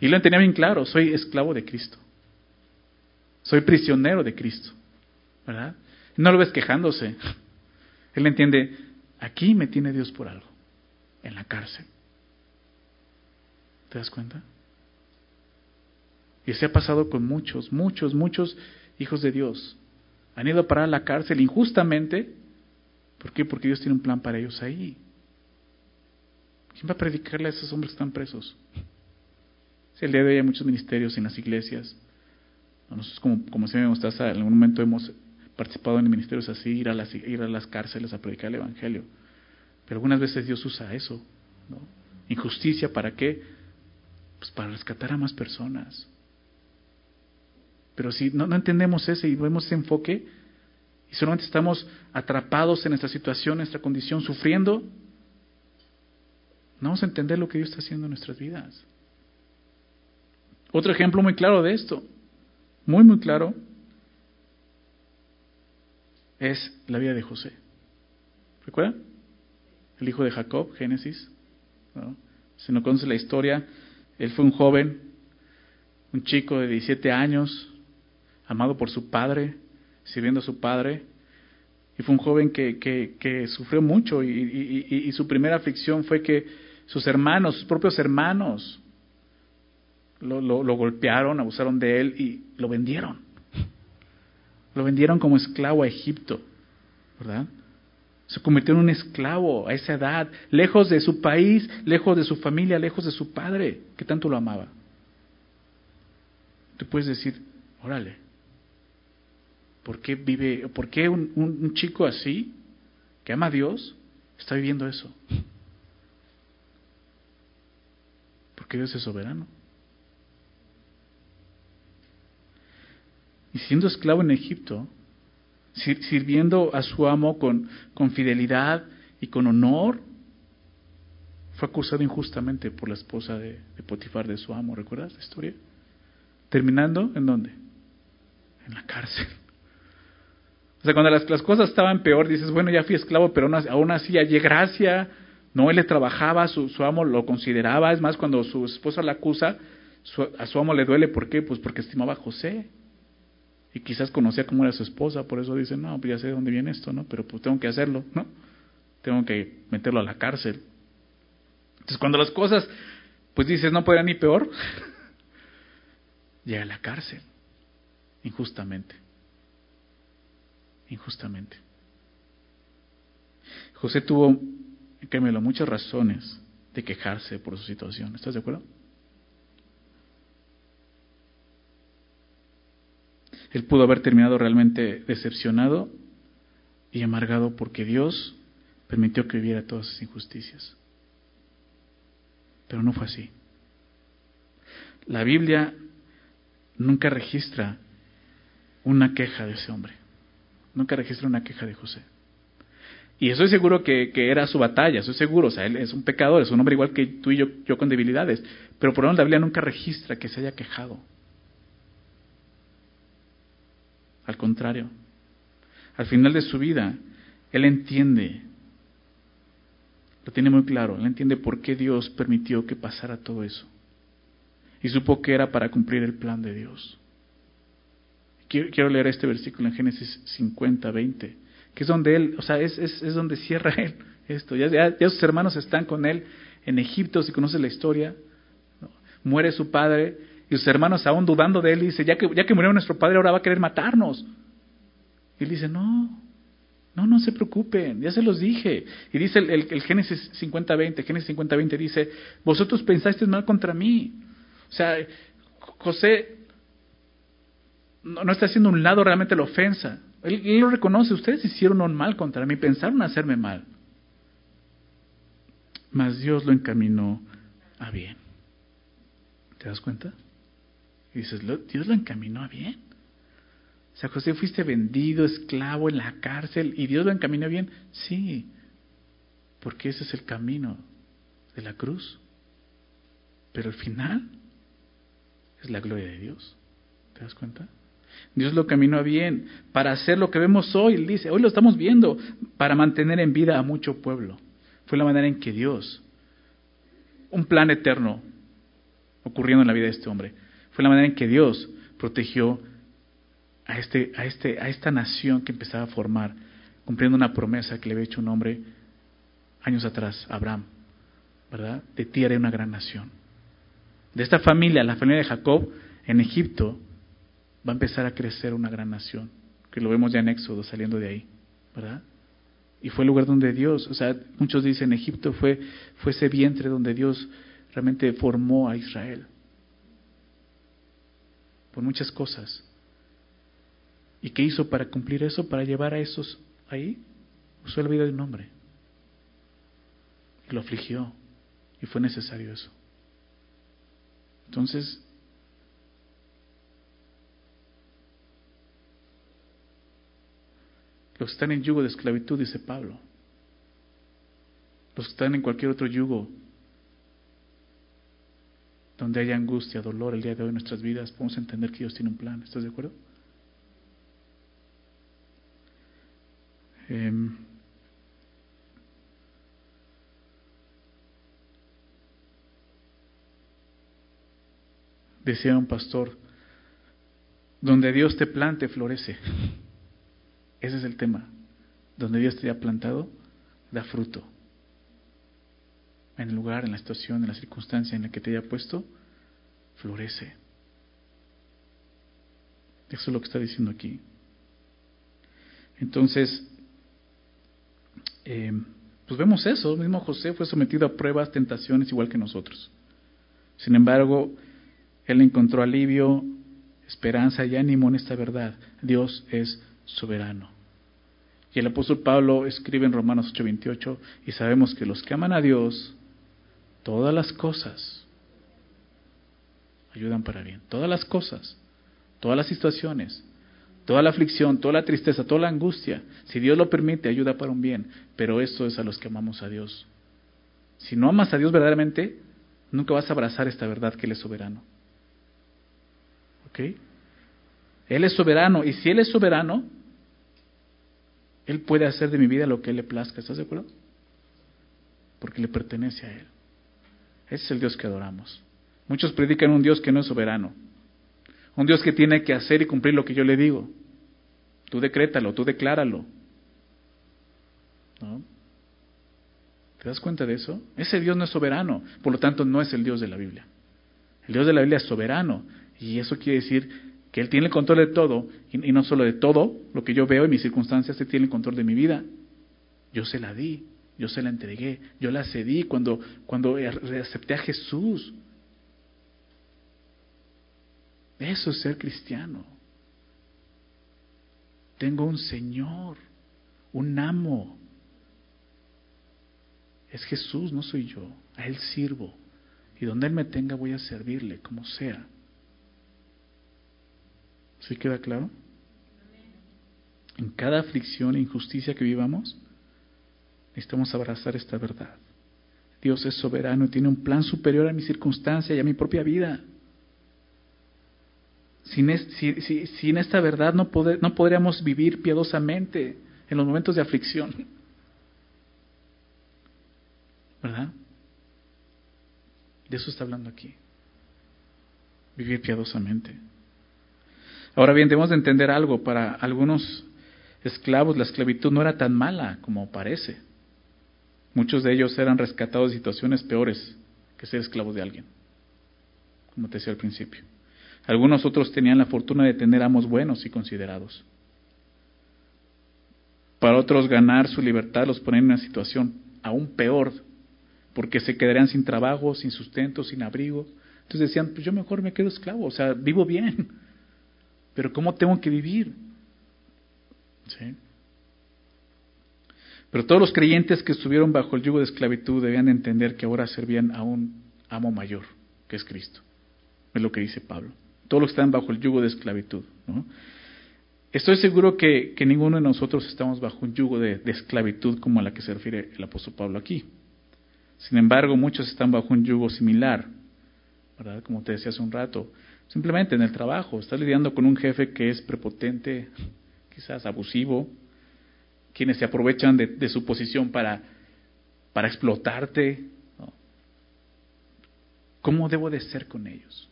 Y lo tenía bien claro, soy esclavo de Cristo. Soy prisionero de Cristo. ¿Verdad? No lo ves quejándose. Él entiende, aquí me tiene Dios por algo, en la cárcel. ¿Te das cuenta? Y se ha pasado con muchos, muchos, muchos hijos de Dios. Han ido a parar a la cárcel injustamente. ¿Por qué? Porque Dios tiene un plan para ellos ahí. ¿Quién va a predicarle a esos hombres que están presos? el día de hoy hay muchos ministerios en las iglesias. Nosotros como, como si me en algún momento hemos participado en ministerios así, ir a, las, ir a las cárceles a predicar el Evangelio. Pero algunas veces Dios usa eso. Injusticia, ¿para qué? Pues para rescatar a más personas. Pero si no, no entendemos ese y vemos ese enfoque, y solamente estamos atrapados en nuestra situación, en nuestra condición, sufriendo, no vamos a entender lo que Dios está haciendo en nuestras vidas. Otro ejemplo muy claro de esto, muy, muy claro, es la vida de José. ¿Recuerdan? El hijo de Jacob, Génesis. Si no conoce la historia, él fue un joven, un chico de 17 años, amado por su padre, sirviendo a su padre. Y fue un joven que, que, sufrió mucho y, y, su primera aflicción fue que sus hermanos, sus propios hermanos, lo, golpearon, abusaron de él y lo vendieron. Lo vendieron como esclavo a Egipto, ¿verdad? Se convirtió en un esclavo a esa edad, lejos de su país, lejos de su familia, lejos de su padre, que tanto lo amaba. Tú puedes decir, órale, ¿por qué vive, por qué un, un chico así, que ama a Dios, está viviendo eso? Porque Dios es soberano. Y siendo esclavo en Egipto, sirviendo a su amo con, con fidelidad y con honor, fue acusado injustamente por la esposa de, de, Potifar, de su amo. ¿Recuerdas la historia? Terminando, ¿en dónde? En la cárcel. O sea, cuando las, cosas estaban peor, dices, bueno, ya fui esclavo, pero aún así hallé gracia. No, él le trabajaba, su, su amo lo consideraba. Es más, cuando su esposa la acusa, a su amo le duele. ¿Por qué? Pues porque estimaba a José. Y quizás conocía cómo era su esposa, por eso dice, no, pues ya sé de dónde viene esto, ¿no? Pero pues tengo que hacerlo, ¿no? Tengo que meterlo a la cárcel. Entonces cuando las cosas, pues dices, no podría ni peor, [LAUGHS] llega a la cárcel, injustamente. Injustamente. José tuvo, créemelo, muchas razones de quejarse por su situación. ¿Estás de acuerdo? Él pudo haber terminado realmente decepcionado y amargado porque Dios permitió que viviera todas esas injusticias. Pero no fue así. La Biblia nunca registra una queja de ese hombre. Nunca registra una queja de José. Y estoy seguro que, era su batalla, estoy seguro. O sea, él es un pecador, es un hombre igual que tú y yo, yo con debilidades. Pero por lo menos la Biblia nunca registra que se haya quejado. Al contrario, al final de su vida, él entiende, lo tiene muy claro, él entiende por qué Dios permitió que pasara todo eso. Y supo que era para cumplir el plan de Dios. Quiero, leer este versículo en Génesis 50, 20, que es donde él, o sea, es, es, donde cierra [LAUGHS] él esto. Ya, ya, sus hermanos están con él en Egipto, si conoces la historia. Muere su padre y sus hermanos aún dudando de él, dice, ya que, ya que murió nuestro padre, ahora va a querer matarnos. Y él dice, no, no, no se preocupen, ya se los dije. Y dice el, el, Génesis 50-20, Génesis 50-20 dice, vosotros pensasteis mal contra mí. O sea, José no, está haciendo un lado realmente la ofensa. Él, él, lo reconoce, ustedes hicieron un mal contra mí, pensaron hacerme mal. Mas Dios lo encaminó a bien. ¿Te das cuenta? Y dices, Dios lo encaminó a bien. O sea, José, fuiste vendido, esclavo en la cárcel y Dios lo encaminó bien. Sí, porque ese es el camino de la cruz. Pero el final es la gloria de Dios. ¿Te das cuenta? Dios lo caminó bien para hacer lo que vemos hoy. Él dice, hoy lo estamos viendo, para mantener en vida a mucho pueblo. Fue la manera en que Dios, un plan eterno ocurriendo en la vida de este hombre, fue la manera en que Dios protegió a, este, a, este, a esta nación que empezaba a formar, cumpliendo una promesa que le había hecho un hombre años atrás, Abraham, ¿verdad? De ti haré una gran nación. De esta familia, la familia de Jacob, en Egipto, va a empezar a crecer una gran nación, que lo vemos ya en Éxodo saliendo de ahí, ¿verdad? Y fue el lugar donde Dios, o sea, muchos dicen Egipto fue, fue ese vientre donde Dios realmente formó a Israel por muchas cosas. ¿Y qué hizo para cumplir eso? Para llevar a esos ahí. Usó la vida de un hombre. lo afligió. Y fue necesario eso. Entonces, los que están en yugo de esclavitud, dice Pablo. Los que están en cualquier otro yugo donde haya angustia, dolor el día de hoy en nuestras vidas, podemos entender que Dios tiene un plan. ¿Estás de acuerdo? Em, decía un pastor, donde Dios te plante, florece. Ese es el tema. Donde Dios te ha plantado, da fruto en el lugar, en la situación, en la circunstancia en la que te haya puesto, florece. Eso es lo que está diciendo aquí. Entonces, eh, pues vemos eso. El mismo José fue sometido a pruebas, tentaciones, igual que nosotros. Sin embargo, él encontró alivio, esperanza y ánimo en esta verdad. Dios es soberano. Y el apóstol Pablo escribe en Romanos 8:28, y sabemos que los que aman a Dios, todas las cosas ayudan para bien. Todas las cosas, todas las situaciones toda la aflicción, toda la tristeza, toda la angustia, si Dios lo permite, ayuda para un bien, pero eso es a los que amamos a Dios. Si no amas a Dios verdaderamente, nunca vas a abrazar esta verdad que Él es soberano. ¿Ok? Él es soberano, y si Él es soberano, Él puede hacer de mi vida lo que Él le plazca, ¿estás de acuerdo? Porque le pertenece a Él. Ese es el Dios que adoramos. Muchos predican un Dios que no es soberano, un Dios que tiene que hacer y cumplir lo que yo le digo. Tú decrétalo, tú decláralo. ¿No? ¿Te das cuenta de eso? Ese Dios no es soberano, por lo tanto no es el Dios de la Biblia. El Dios de la Biblia es soberano y eso quiere decir que Él tiene el control de todo y, no solo de todo lo que yo veo en mis circunstancias, Él tiene el control de mi vida. Yo se la di, yo se la entregué, yo la cedí cuando, cuando acepté a Jesús. Eso es ser cristiano. Tengo un Señor, un amo, es Jesús, no soy yo. A Él sirvo. Y donde Él me tenga voy a servirle, como sea. ¿Sí queda claro? En cada aflicción e injusticia que vivamos, necesitamos abrazar esta verdad. Dios es soberano y tiene un plan superior a mi circunstancia y a mi propia vida. Sin, sin esta verdad no, no podríamos vivir piadosamente en los momentos de aflicción. ¿Verdad? De eso está hablando aquí. Vivir piadosamente. Ahora bien, debemos de entender algo. Para algunos esclavos la esclavitud no era tan mala como parece. Muchos de ellos eran rescatados de situaciones peores que ser esclavos de alguien, como te decía al principio. Algunos otros tenían la fortuna de tener amos buenos y considerados. Para otros ganar su libertad los ponía en una situación aún peor porque se quedarían sin trabajo, sin sustento, sin abrigo. Entonces decían, pues yo mejor me quedo esclavo, o sea, vivo bien, pero ¿cómo tengo que vivir? ¿Sí? Pero todos los creyentes que estuvieron bajo el yugo de esclavitud debían entender que ahora servían a un amo mayor, que es Cristo. Es lo que dice Pablo. Todos los que están bajo el yugo de esclavitud. ¿no? Estoy seguro que, ninguno de nosotros estamos bajo un yugo de, de esclavitud como a la que se refiere el apóstol Pablo aquí. Sin embargo, muchos están bajo un yugo similar, ¿verdad? Como te decía hace un rato. Simplemente en el trabajo, estás lidiando con un jefe que es prepotente, quizás abusivo, quienes se aprovechan de, su posición para, para explotarte. ¿Cómo debo de ser con ellos?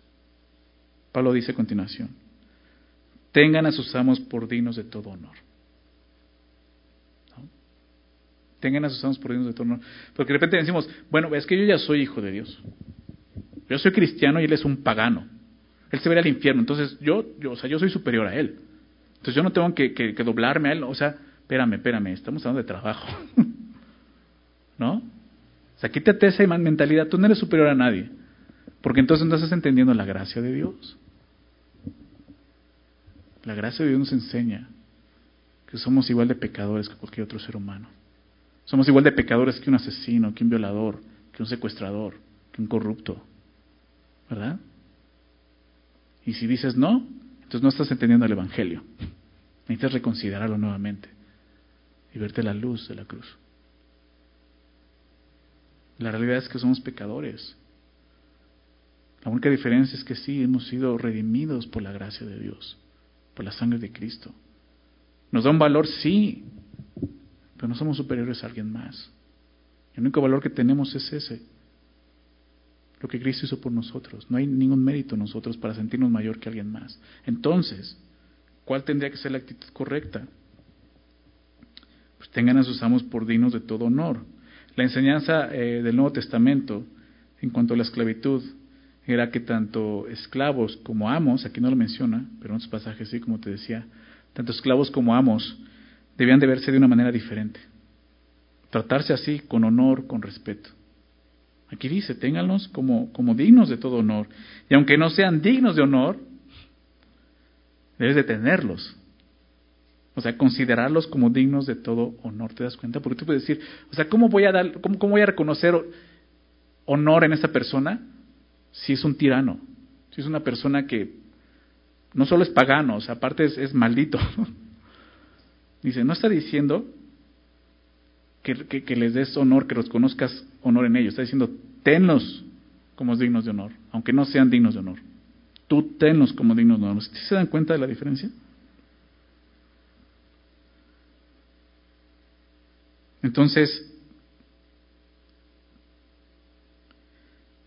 Pablo dice a continuación, tengan a sus amos por dignos de todo honor. tengan a sus amos por Dios de torno. Porque de repente decimos, bueno, es que yo ya soy hijo de Dios. Yo soy cristiano y él es un pagano. Él se verá al infierno. Entonces yo, o sea, yo soy superior a él. Entonces yo no tengo que, que, doblarme a él. O sea, espérame, espérame, estamos hablando de trabajo. [LAUGHS] ¿No? O sea, quítate esa mentalidad. Tú no eres superior a nadie. Porque entonces no estás entendiendo la gracia de Dios. La gracia de Dios nos enseña que somos igual de pecadores que cualquier otro ser humano. Somos igual de pecadores que un asesino, que un violador, que un secuestrador, que un corrupto. ¿Verdad? Y si dices no, entonces no estás entendiendo el Evangelio. [LAUGHS] Necesitas reconsiderarlo nuevamente y verte la luz de la cruz. La realidad es que somos pecadores. La única diferencia es que sí, hemos sido redimidos por la gracia de Dios, por la sangre de Cristo. ¿Nos da un valor? Sí, pero no somos superiores a alguien más. El único valor que tenemos es ese, lo que Cristo hizo por nosotros. No hay ningún mérito en nosotros para sentirnos mayor que alguien más. Entonces, ¿cuál tendría que ser la actitud correcta? Pues tengan a sus amos por dignos de todo honor. La enseñanza eh, del Nuevo Testamento en cuanto a la esclavitud era que tanto esclavos como amos, aquí no lo menciona, pero en otros pasajes sí, como te decía, tanto esclavos como amos debían de verse de una manera diferente. Tratarse así, con honor, con respeto. Aquí dice, ténganlos como, como dignos de todo honor. Y aunque no sean dignos de honor, debes de tenerlos. O sea, considerarlos como dignos de todo honor. ¿Te das cuenta? Porque tú puedes decir, o sea, ¿cómo voy a dar, cómo, cómo voy a reconocer honor en esa persona si es un tirano? Si es una persona que No solo es pagano, o sea, aparte es, es maldito. [LAUGHS] Dice, no está diciendo que, que, les des honor, que los conozcas honor en ellos. Está diciendo, tenlos como dignos de honor, aunque no sean dignos de honor. Tú tenlos como dignos de honor. ¿Se dan cuenta de la diferencia? Entonces,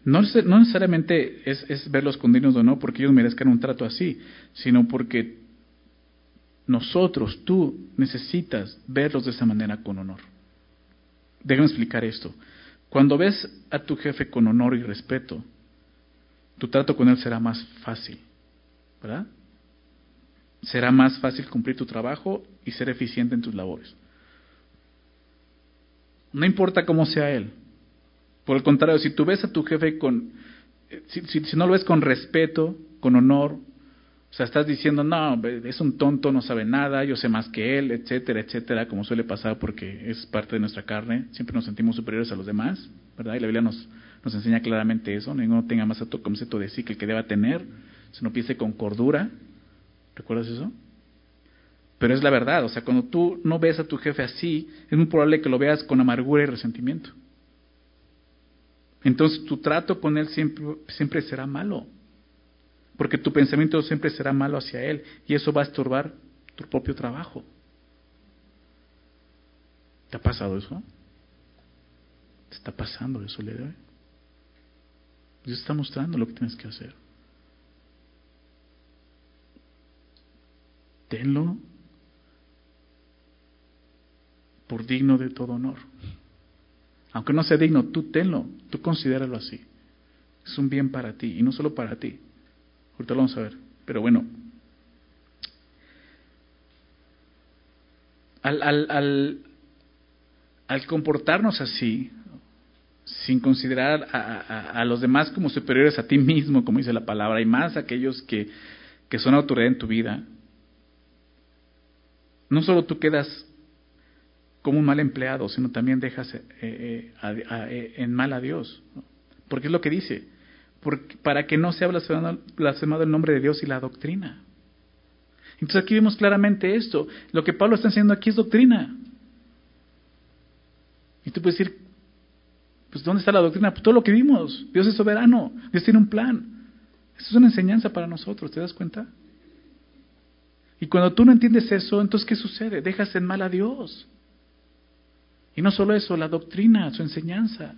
no, no necesariamente es, es, verlos con dignos de honor porque ellos merezcan un trato así, sino porque nosotros, tú, necesitas verlos de esa manera con honor. Déjame explicar esto. Cuando ves a tu jefe con honor y respeto, tu trato con él será más fácil, ¿verdad? Será más fácil cumplir tu trabajo y ser eficiente en tus labores. No importa cómo sea él. Por el contrario, si tú ves a tu jefe con, eh, si, si no lo ves con respeto, con honor, o sea, estás diciendo, no, es un tonto, no sabe nada, yo sé más que él, etcétera, etcétera, como suele pasar porque es parte de nuestra carne. Siempre nos sentimos superiores a los demás, ¿verdad? Y la Biblia nos, nos enseña claramente eso. Ninguno tenga más alto concepto de sí que el que deba tener, sino piense con cordura. ¿Recuerdas eso? Pero es la verdad, o sea, cuando tú no ves a tu jefe así, es muy probable que lo veas con amargura y resentimiento. Entonces tu trato con él siempre, siempre será malo porque tu pensamiento siempre será malo hacia Él y eso va a estorbar tu propio trabajo. ¿Te ha pasado eso? ¿Te está pasando eso, le Dios está mostrando lo que tienes que hacer. Tenlo digno de todo honor. Aunque no sea digno, tú tenlo, tú considéralo así. Es un bien para ti y no solo para ti, Ahorita lo vamos a ver. Pero bueno, al, al, al, al comportarnos así, sin considerar a, a, los demás como superiores a ti mismo, como dice la palabra, y más aquellos que, que son autoridad en tu vida, no solo tú quedas como un mal empleado, sino también dejas eh, eh, eh, en mal a Dios. Porque es lo que dice, para que no sea blasfemado, el nombre de Dios y la doctrina. Entonces aquí vemos claramente esto. Lo que Pablo está enseñando aquí es doctrina. Y tú puedes decir, pues ¿dónde está la doctrina? Pues todo lo que vimos. Dios es soberano. Dios tiene un plan. Eso es una enseñanza para nosotros, ¿te das cuenta? Y cuando tú no entiendes eso, entonces ¿qué sucede? Dejas en mal a Dios. Y no solo eso, la doctrina, su enseñanza.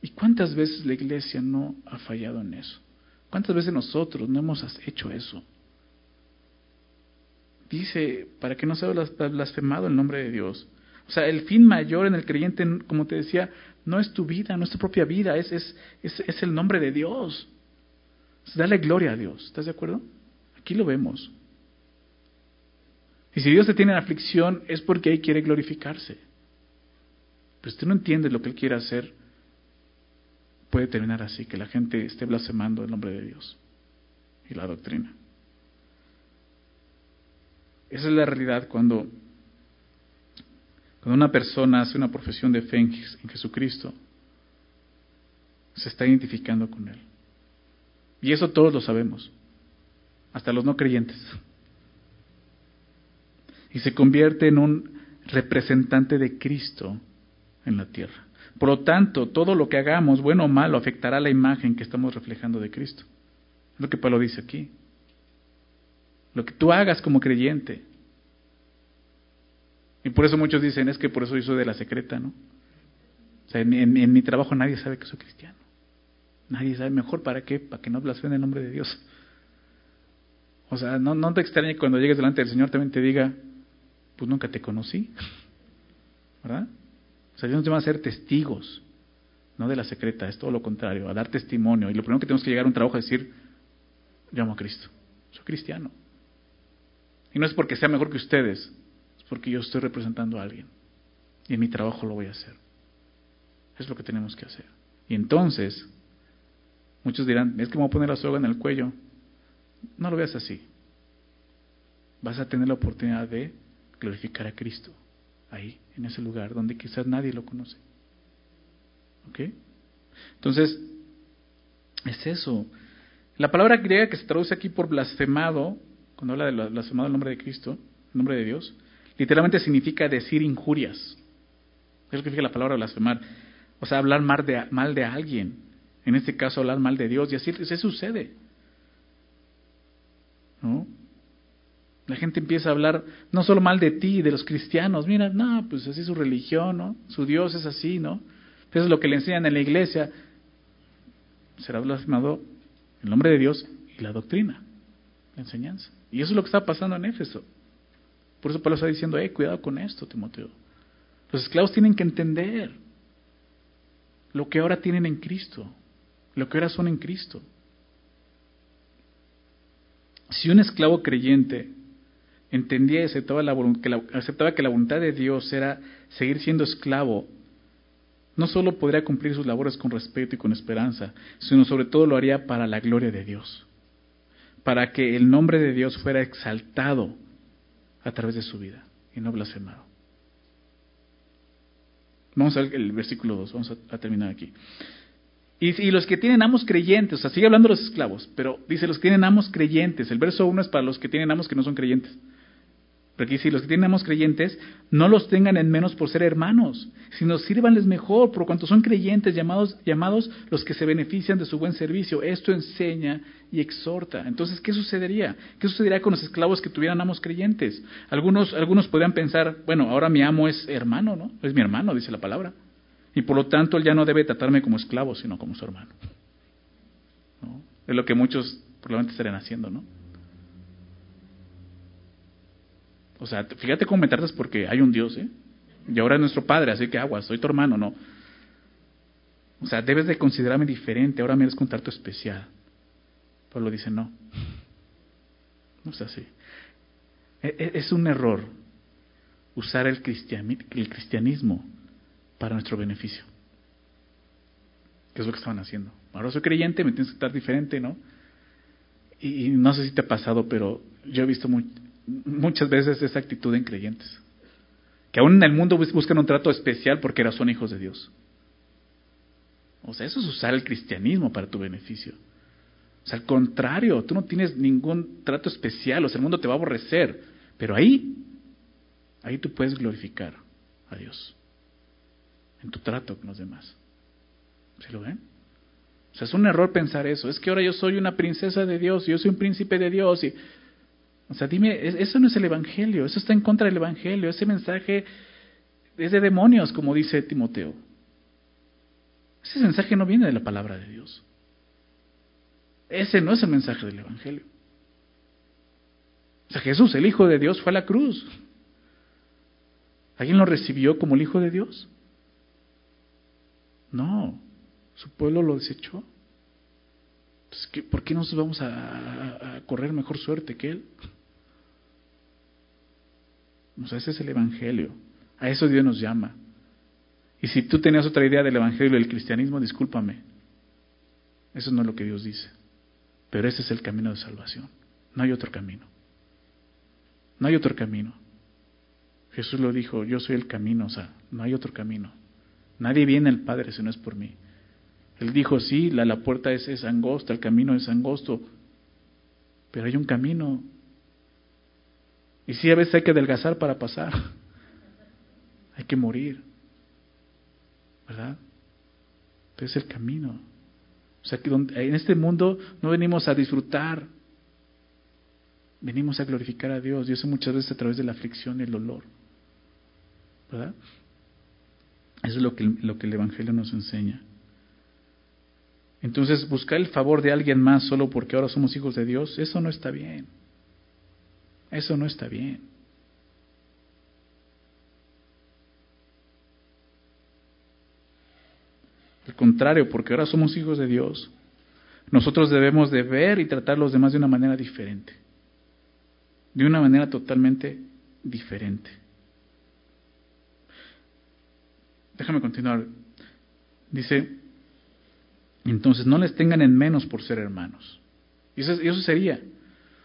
¿Y cuántas veces la iglesia no ha fallado en eso? ¿Cuántas veces nosotros no hemos hecho eso? Dice, para que no sea blasfemado el nombre de Dios. O sea, el fin mayor en el creyente, como te decía, no es tu vida, no es tu propia vida, es, es, es, el nombre de Dios. Es darle gloria a Dios. ¿Estás de acuerdo? Aquí lo vemos. Y si Dios te tiene en aflicción es porque Él quiere glorificarse. Pues tú no entiendes lo que Él quiere hacer puede terminar así, que la gente esté blasfemando el nombre de Dios y la doctrina. Esa es la realidad cuando, cuando una persona hace una profesión de fe en Jesucristo, se está identificando con Él. Y eso todos lo sabemos, hasta los no creyentes. Y se convierte en un representante de Cristo en la tierra. Por lo tanto, todo lo que hagamos, bueno o malo, afectará la imagen que estamos reflejando de Cristo. Es lo que Pablo dice aquí. Lo que tú hagas como creyente. Y por eso muchos dicen, es que por eso yo soy de la secreta, ¿no? O sea, en, mi trabajo nadie sabe que soy cristiano. Nadie sabe mejor para qué, para que no blasfeme el nombre de Dios. O sea, no, no te extrañe cuando llegues delante del Señor también te diga, pues nunca te conocí. ¿Verdad? O sea, Dios nos a ser testigos, no de la secreta, es todo lo contrario, a dar testimonio. Y lo primero que tenemos que llegar a un trabajo es decir, yo amo a Cristo, soy cristiano. Y no es porque sea mejor que ustedes, es porque yo estoy representando a alguien. Y en mi trabajo lo voy a hacer. Es lo que tenemos que hacer. Y entonces, muchos dirán, es que me voy a poner la soga en el cuello. No lo veas así. Vas a tener la oportunidad de glorificar a Cristo ahí, en ese lugar, donde quizás nadie lo conoce. ¿Ok? Entonces, es eso. La palabra griega que se traduce aquí por blasfemado, cuando habla de blasfemado el nombre de Cristo, el nombre de Dios, literalmente significa decir injurias. Es lo que significa la palabra blasfemar. O sea, hablar mal de, mal de alguien. En este caso, hablar mal de Dios. Y así, así sucede. ¿No? La gente empieza a hablar no solo mal de ti, de los cristianos. Mira, no, pues así su religión. Su Dios es así, ¿no? Eso es lo que le enseñan en la iglesia. Será blasfemado el nombre de Dios y la doctrina, la enseñanza. Y eso es lo que está pasando en Éfeso. Por eso Pablo está diciendo, eh, cuidado con esto, Timoteo. Los esclavos tienen que entender lo que ahora tienen en Cristo, lo que ahora son en Cristo. Si un esclavo creyente entendía y aceptaba, la, que aceptaba que la voluntad de Dios era seguir siendo esclavo, no solo podría cumplir sus labores con respeto y con esperanza, sino sobre todo lo haría para la gloria de Dios, para que el nombre de Dios fuera exaltado a través de su vida y no blasfemado. Vamos a ver el versículo 2, vamos a, terminar aquí. Y, y, los que tienen amos creyentes, o sea, sigue hablando de los esclavos, pero dice los que tienen amos creyentes. El verso 1 es para los que tienen amos que no son creyentes. Pero aquí los que tenemos creyentes, no los tengan en menos por ser hermanos, sino sírvanles mejor, por cuanto son creyentes llamados, llamados los que se benefician de su buen servicio. Esto enseña y exhorta. Entonces, ¿qué sucedería? ¿Qué sucedería con los esclavos que tuvieran amos creyentes? Algunos, algunos podrían pensar, bueno, ahora mi amo es hermano, ¿no? Es mi hermano, dice la palabra. Y por lo tanto, él ya no debe tratarme como esclavo, sino como su hermano. Es lo que muchos probablemente estarían haciendo, ¿no? O sea, fíjate cómo me tardas porque hay un Dios, ¿eh? Y ahora es nuestro Padre, así que agua, soy tu hermano, no. O sea, debes de considerarme diferente, ahora me eres un trato especial. Pablo dice, no. No es así. E, e, es un error usar el, cristianismo para nuestro beneficio. ¿Qué es lo que estaban haciendo? Ahora soy creyente, me tienes que estar diferente, ¿no? Y no sé si te ha pasado, pero yo he visto muy, muchas veces esa actitud en creyentes. Que aún en el mundo buscan un trato especial porque son hijos de Dios. O sea, eso es usar el cristianismo para tu beneficio. O sea, al contrario, tú no tienes ningún trato especial, o sea, el mundo te va a aborrecer. Pero ahí, ahí tú puedes glorificar a Dios. En tu trato con los demás. ¿Se lo ven? O sea, es un error pensar eso. Es que ahora yo soy una princesa de Dios, yo soy un príncipe de Dios y o sea, dime, eso no es el Evangelio, eso está en contra del Evangelio, ese mensaje es de demonios, como dice Timoteo. Ese mensaje no viene de la palabra de Dios. Ese no es el mensaje del Evangelio. O sea, Jesús, el Hijo de Dios, fue a la cruz. ¿Alguien lo recibió como el Hijo de Dios? No, su pueblo lo desechó. ¿Por qué nos vamos a, a correr mejor suerte que Él? Sea, ese es el Evangelio. A eso Dios nos llama. Y si tú tenías otra idea del Evangelio y del cristianismo, discúlpame. Eso no es lo que Dios dice. Pero ese es el camino de salvación. No hay otro camino. No hay otro camino. Jesús lo dijo, yo soy el camino, o sea, no hay otro camino. Nadie viene al Padre si no es por mí. Él dijo, sí, la, la puerta es, es angosta, el camino es angosto, pero hay un camino y sí, a veces hay que adelgazar para pasar. [LAUGHS] Hay que morir. ¿Verdad? Pero es el camino. O sea, que en este mundo no venimos a disfrutar. Venimos a glorificar a Dios. Y eso muchas veces a través de la aflicción y el dolor. ¿Verdad? Eso es lo que, lo que el Evangelio nos enseña. Entonces, buscar el favor de alguien más solo porque ahora somos hijos de Dios, eso no está bien. Eso no está bien. Al contrario, porque ahora somos hijos de Dios, nosotros debemos de ver y tratar a los demás de una manera diferente. De una manera totalmente diferente. Déjame continuar. Dice, entonces no les tengan en menos por ser hermanos. Y eso, eso sería,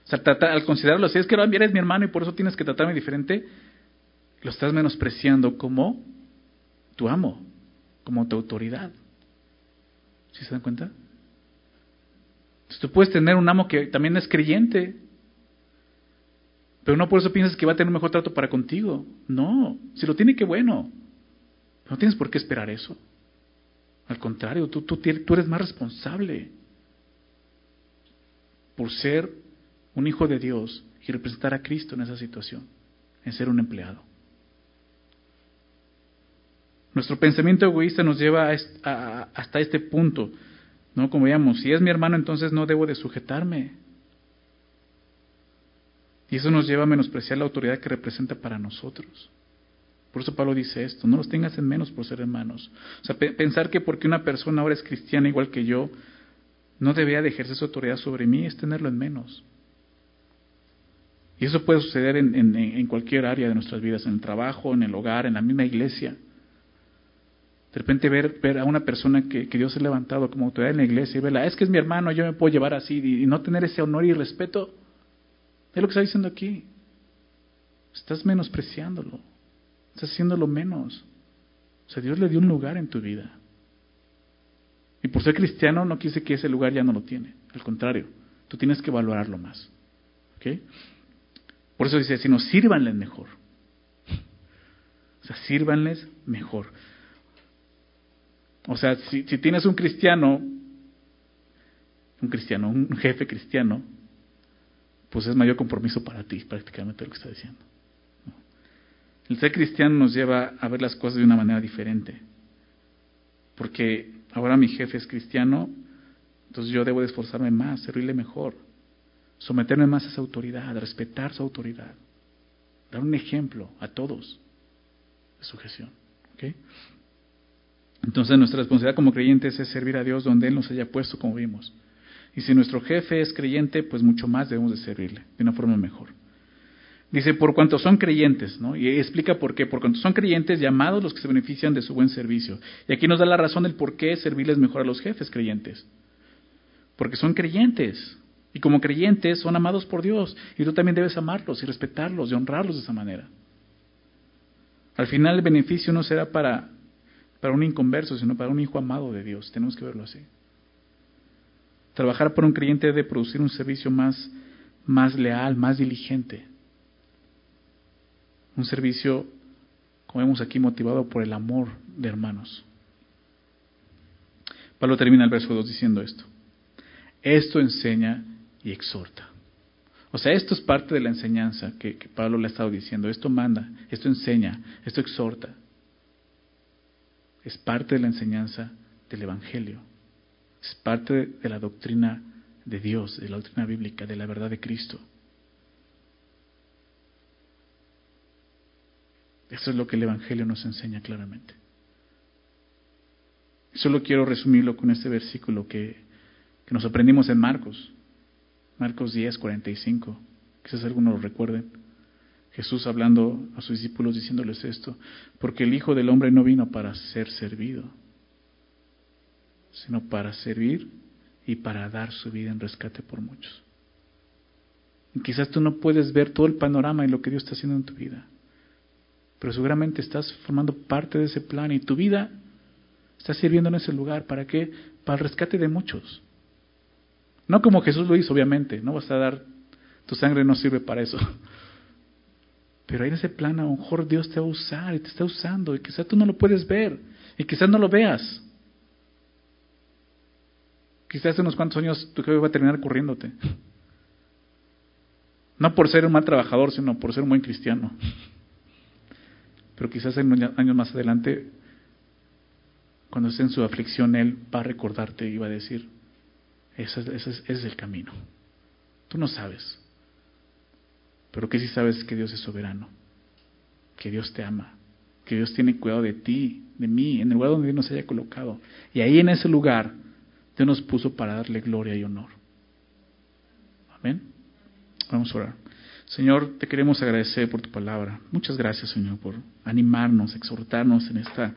o sea, al considerarlo así, es que eres mi hermano y por eso tienes que tratarme diferente, lo estás menospreciando como tu amo, como tu autoridad. ¿Sí se dan cuenta? tú puedes tener un amo que también es creyente, pero no por eso piensas que va a tener un mejor trato para contigo. No, si lo tiene, qué bueno. No tienes por qué esperar eso. Al contrario, tú, tú, tú eres más responsable por ser un hijo de Dios y representar a Cristo en esa situación, en ser un empleado. Nuestro pensamiento egoísta nos lleva hasta este punto, ¿no? Como veíamos, si es mi hermano, entonces no debo de sujetarme. Y eso nos lleva a menospreciar la autoridad que representa para nosotros. Por eso Pablo dice esto, no los tengas en menos por ser hermanos. O sea, pensar que porque una persona ahora es cristiana igual que yo, no debería de ejercer su autoridad sobre mí es tenerlo en menos. Y eso puede suceder en, cualquier área de nuestras vidas, en el trabajo, en el hogar, en la misma iglesia. De repente ver, a una persona que, Dios ha levantado como autoridad en la iglesia y verla, es que es mi hermano, yo me puedo llevar así y, no tener ese honor y respeto. Es lo que está diciendo aquí. Estás menospreciándolo. Estás haciéndolo menos. O sea, Dios le dio un lugar en tu vida. Y por ser cristiano no quise que ese lugar ya no lo tiene. Al contrario, tú tienes que valorarlo más. ¿Ok? Por eso dice, si no, sírvanles mejor. O sea, sírvanles mejor. O sea, si, si tienes un cristiano, un cristiano, un jefe cristiano, pues es mayor compromiso para ti, prácticamente lo que está diciendo. El ser cristiano nos lleva a ver las cosas de una manera diferente. Porque ahora mi jefe es cristiano, entonces yo debo de esforzarme más, servirle mejor, someterme más a esa autoridad, respetar su autoridad, dar un ejemplo a todos de sujeción. ¿okay? Entonces nuestra responsabilidad como creyentes es servir a Dios donde Él nos haya puesto, como vimos. Y si nuestro jefe es creyente, pues mucho más debemos de servirle, de una forma mejor. Dice, por cuanto son creyentes, ¿no? Y explica por qué. Por cuanto son creyentes, llamados los que se benefician de su buen servicio. Y aquí nos da la razón del por qué servirles mejor a los jefes creyentes. Porque son creyentes. Y como creyentes son amados por Dios. Y tú también debes amarlos y respetarlos y honrarlos de esa manera. Al final el beneficio no será para, para un inconverso, sino para un hijo amado de Dios. Tenemos que verlo así. Trabajar por un creyente debe producir un servicio más, más leal, más diligente. Un servicio, como vemos aquí, motivado por el amor de hermanos. Pablo termina el verso 2 diciendo esto. Esto enseña y exhorta. O sea, esto es parte de la enseñanza que, que, Pablo le ha estado diciendo. Esto manda, esto enseña, esto exhorta. Es parte de la enseñanza del Evangelio. Es parte de la doctrina de Dios, de la doctrina bíblica, de la verdad de Cristo. Eso es lo que el Evangelio nos enseña claramente. Solo quiero resumirlo con este versículo que, nos aprendimos en Marcos, Marcos 10, 45. Quizás algunos lo recuerden. Jesús hablando a sus discípulos diciéndoles esto, porque el Hijo del Hombre no vino para ser servido, sino para servir y para dar su vida en rescate por muchos. Quizás tú no puedes ver todo el panorama y lo que Dios está haciendo en tu vida pero seguramente estás formando parte de ese plan y tu vida está sirviendo en ese lugar. ¿Para qué? Para el rescate de muchos. No como Jesús lo hizo, obviamente, no vas a dar, tu sangre no sirve para eso. Pero en ese plan a lo mejor Dios te va a usar y te está usando y quizás tú no lo puedes ver y quizás no lo veas. Quizás en unos cuantos años tu jefe va a terminar corriéndote. No por ser un mal trabajador, sino por ser un buen cristiano. Pero quizás en años más adelante, cuando esté en su aflicción, Él va a recordarte y va a decir, ese, es el camino. Tú no sabes. Pero que sí sabes que Dios es soberano, que Dios te ama, que Dios tiene cuidado de ti, de mí, en el lugar donde Dios nos haya colocado. Y ahí en ese lugar, Dios nos puso para darle gloria y honor. Amén. Vamos a orar. Señor, te queremos agradecer por tu palabra. Muchas gracias, Señor, por animarnos, exhortarnos en esta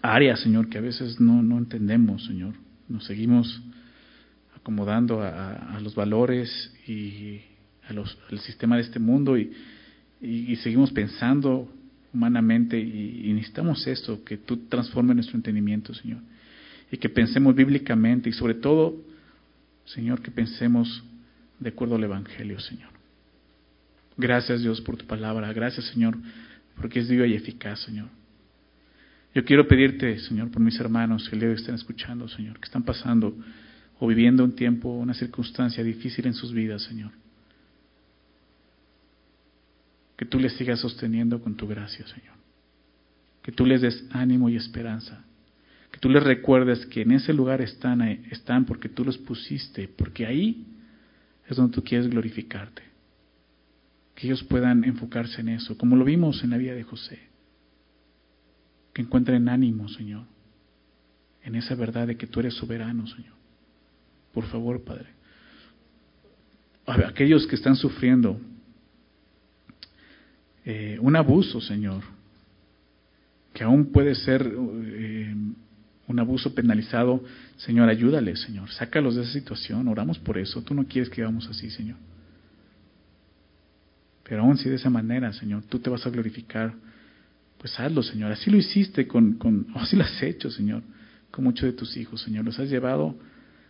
área, Señor, que a veces no, no entendemos, Señor. Nos seguimos acomodando a, los valores y a los, al sistema de este mundo y, seguimos pensando humanamente y, y, necesitamos esto, que tú transformes nuestro entendimiento, Señor, y que pensemos bíblicamente y sobre todo Señor, que pensemos de acuerdo al Evangelio, Señor. Gracias Dios por tu palabra. Gracias Señor porque es viva y eficaz, Señor. Yo quiero pedirte, Señor, por mis hermanos que le estén escuchando, Señor, que están pasando o viviendo un tiempo, una circunstancia difícil en sus vidas, Señor. Que tú les sigas sosteniendo con tu gracia, Señor. Que tú les des ánimo y esperanza. Que tú les recuerdes que en ese lugar están, están porque tú los pusiste, porque ahí es donde tú quieres glorificarte. Que ellos puedan enfocarse en eso, como lo vimos en la vida de José. Que encuentren ánimo, Señor, en esa verdad de que tú eres soberano, Señor. Por favor, Padre. aquellos que están sufriendo eh, un abuso, Señor, que aún puede ser eh, un abuso penalizado, Señor, ayúdale, Señor, sácalos de esa situación, oramos por eso, tú no quieres que vamos así, Señor. Pero aún si de esa manera, Señor, tú te vas a glorificar, pues hazlo, Señor. Así lo hiciste con, con [LAUGHS] así lo has hecho, Señor, con muchos de tus hijos, Señor. Los has llevado,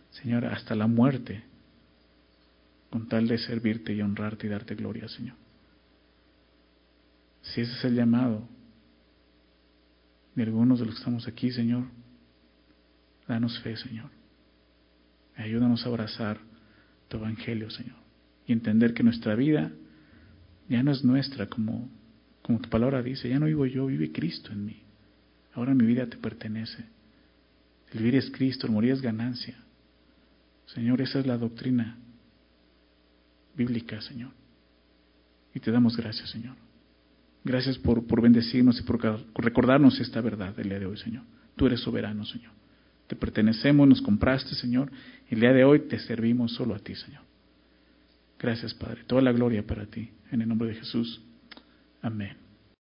Señor, hasta la muerte, con tal de servirte y honrarte y darte gloria, Señor. Si ese es el llamado de algunos de los que estamos aquí, Señor, danos fe, Señor. Ayúdanos a abrazar tu evangelio, Señor, y entender que nuestra vida ya no es nuestra, como, como tu palabra dice, ya no vivo yo, vive Cristo en mí. Ahora mi vida te pertenece. El vivir es Cristo, el morir es ganancia. Señor, esa es la doctrina bíblica, Señor. Y te damos gracias, Señor. Gracias por, por bendecirnos y por recordarnos esta verdad del día de hoy, Señor. Tú eres soberano, Señor. Te pertenecemos, nos compraste, Señor. Y el día de hoy te servimos solo a ti, Señor. Gracias, Padre. Toda la gloria para ti. En el nombre de Jesús. Amén.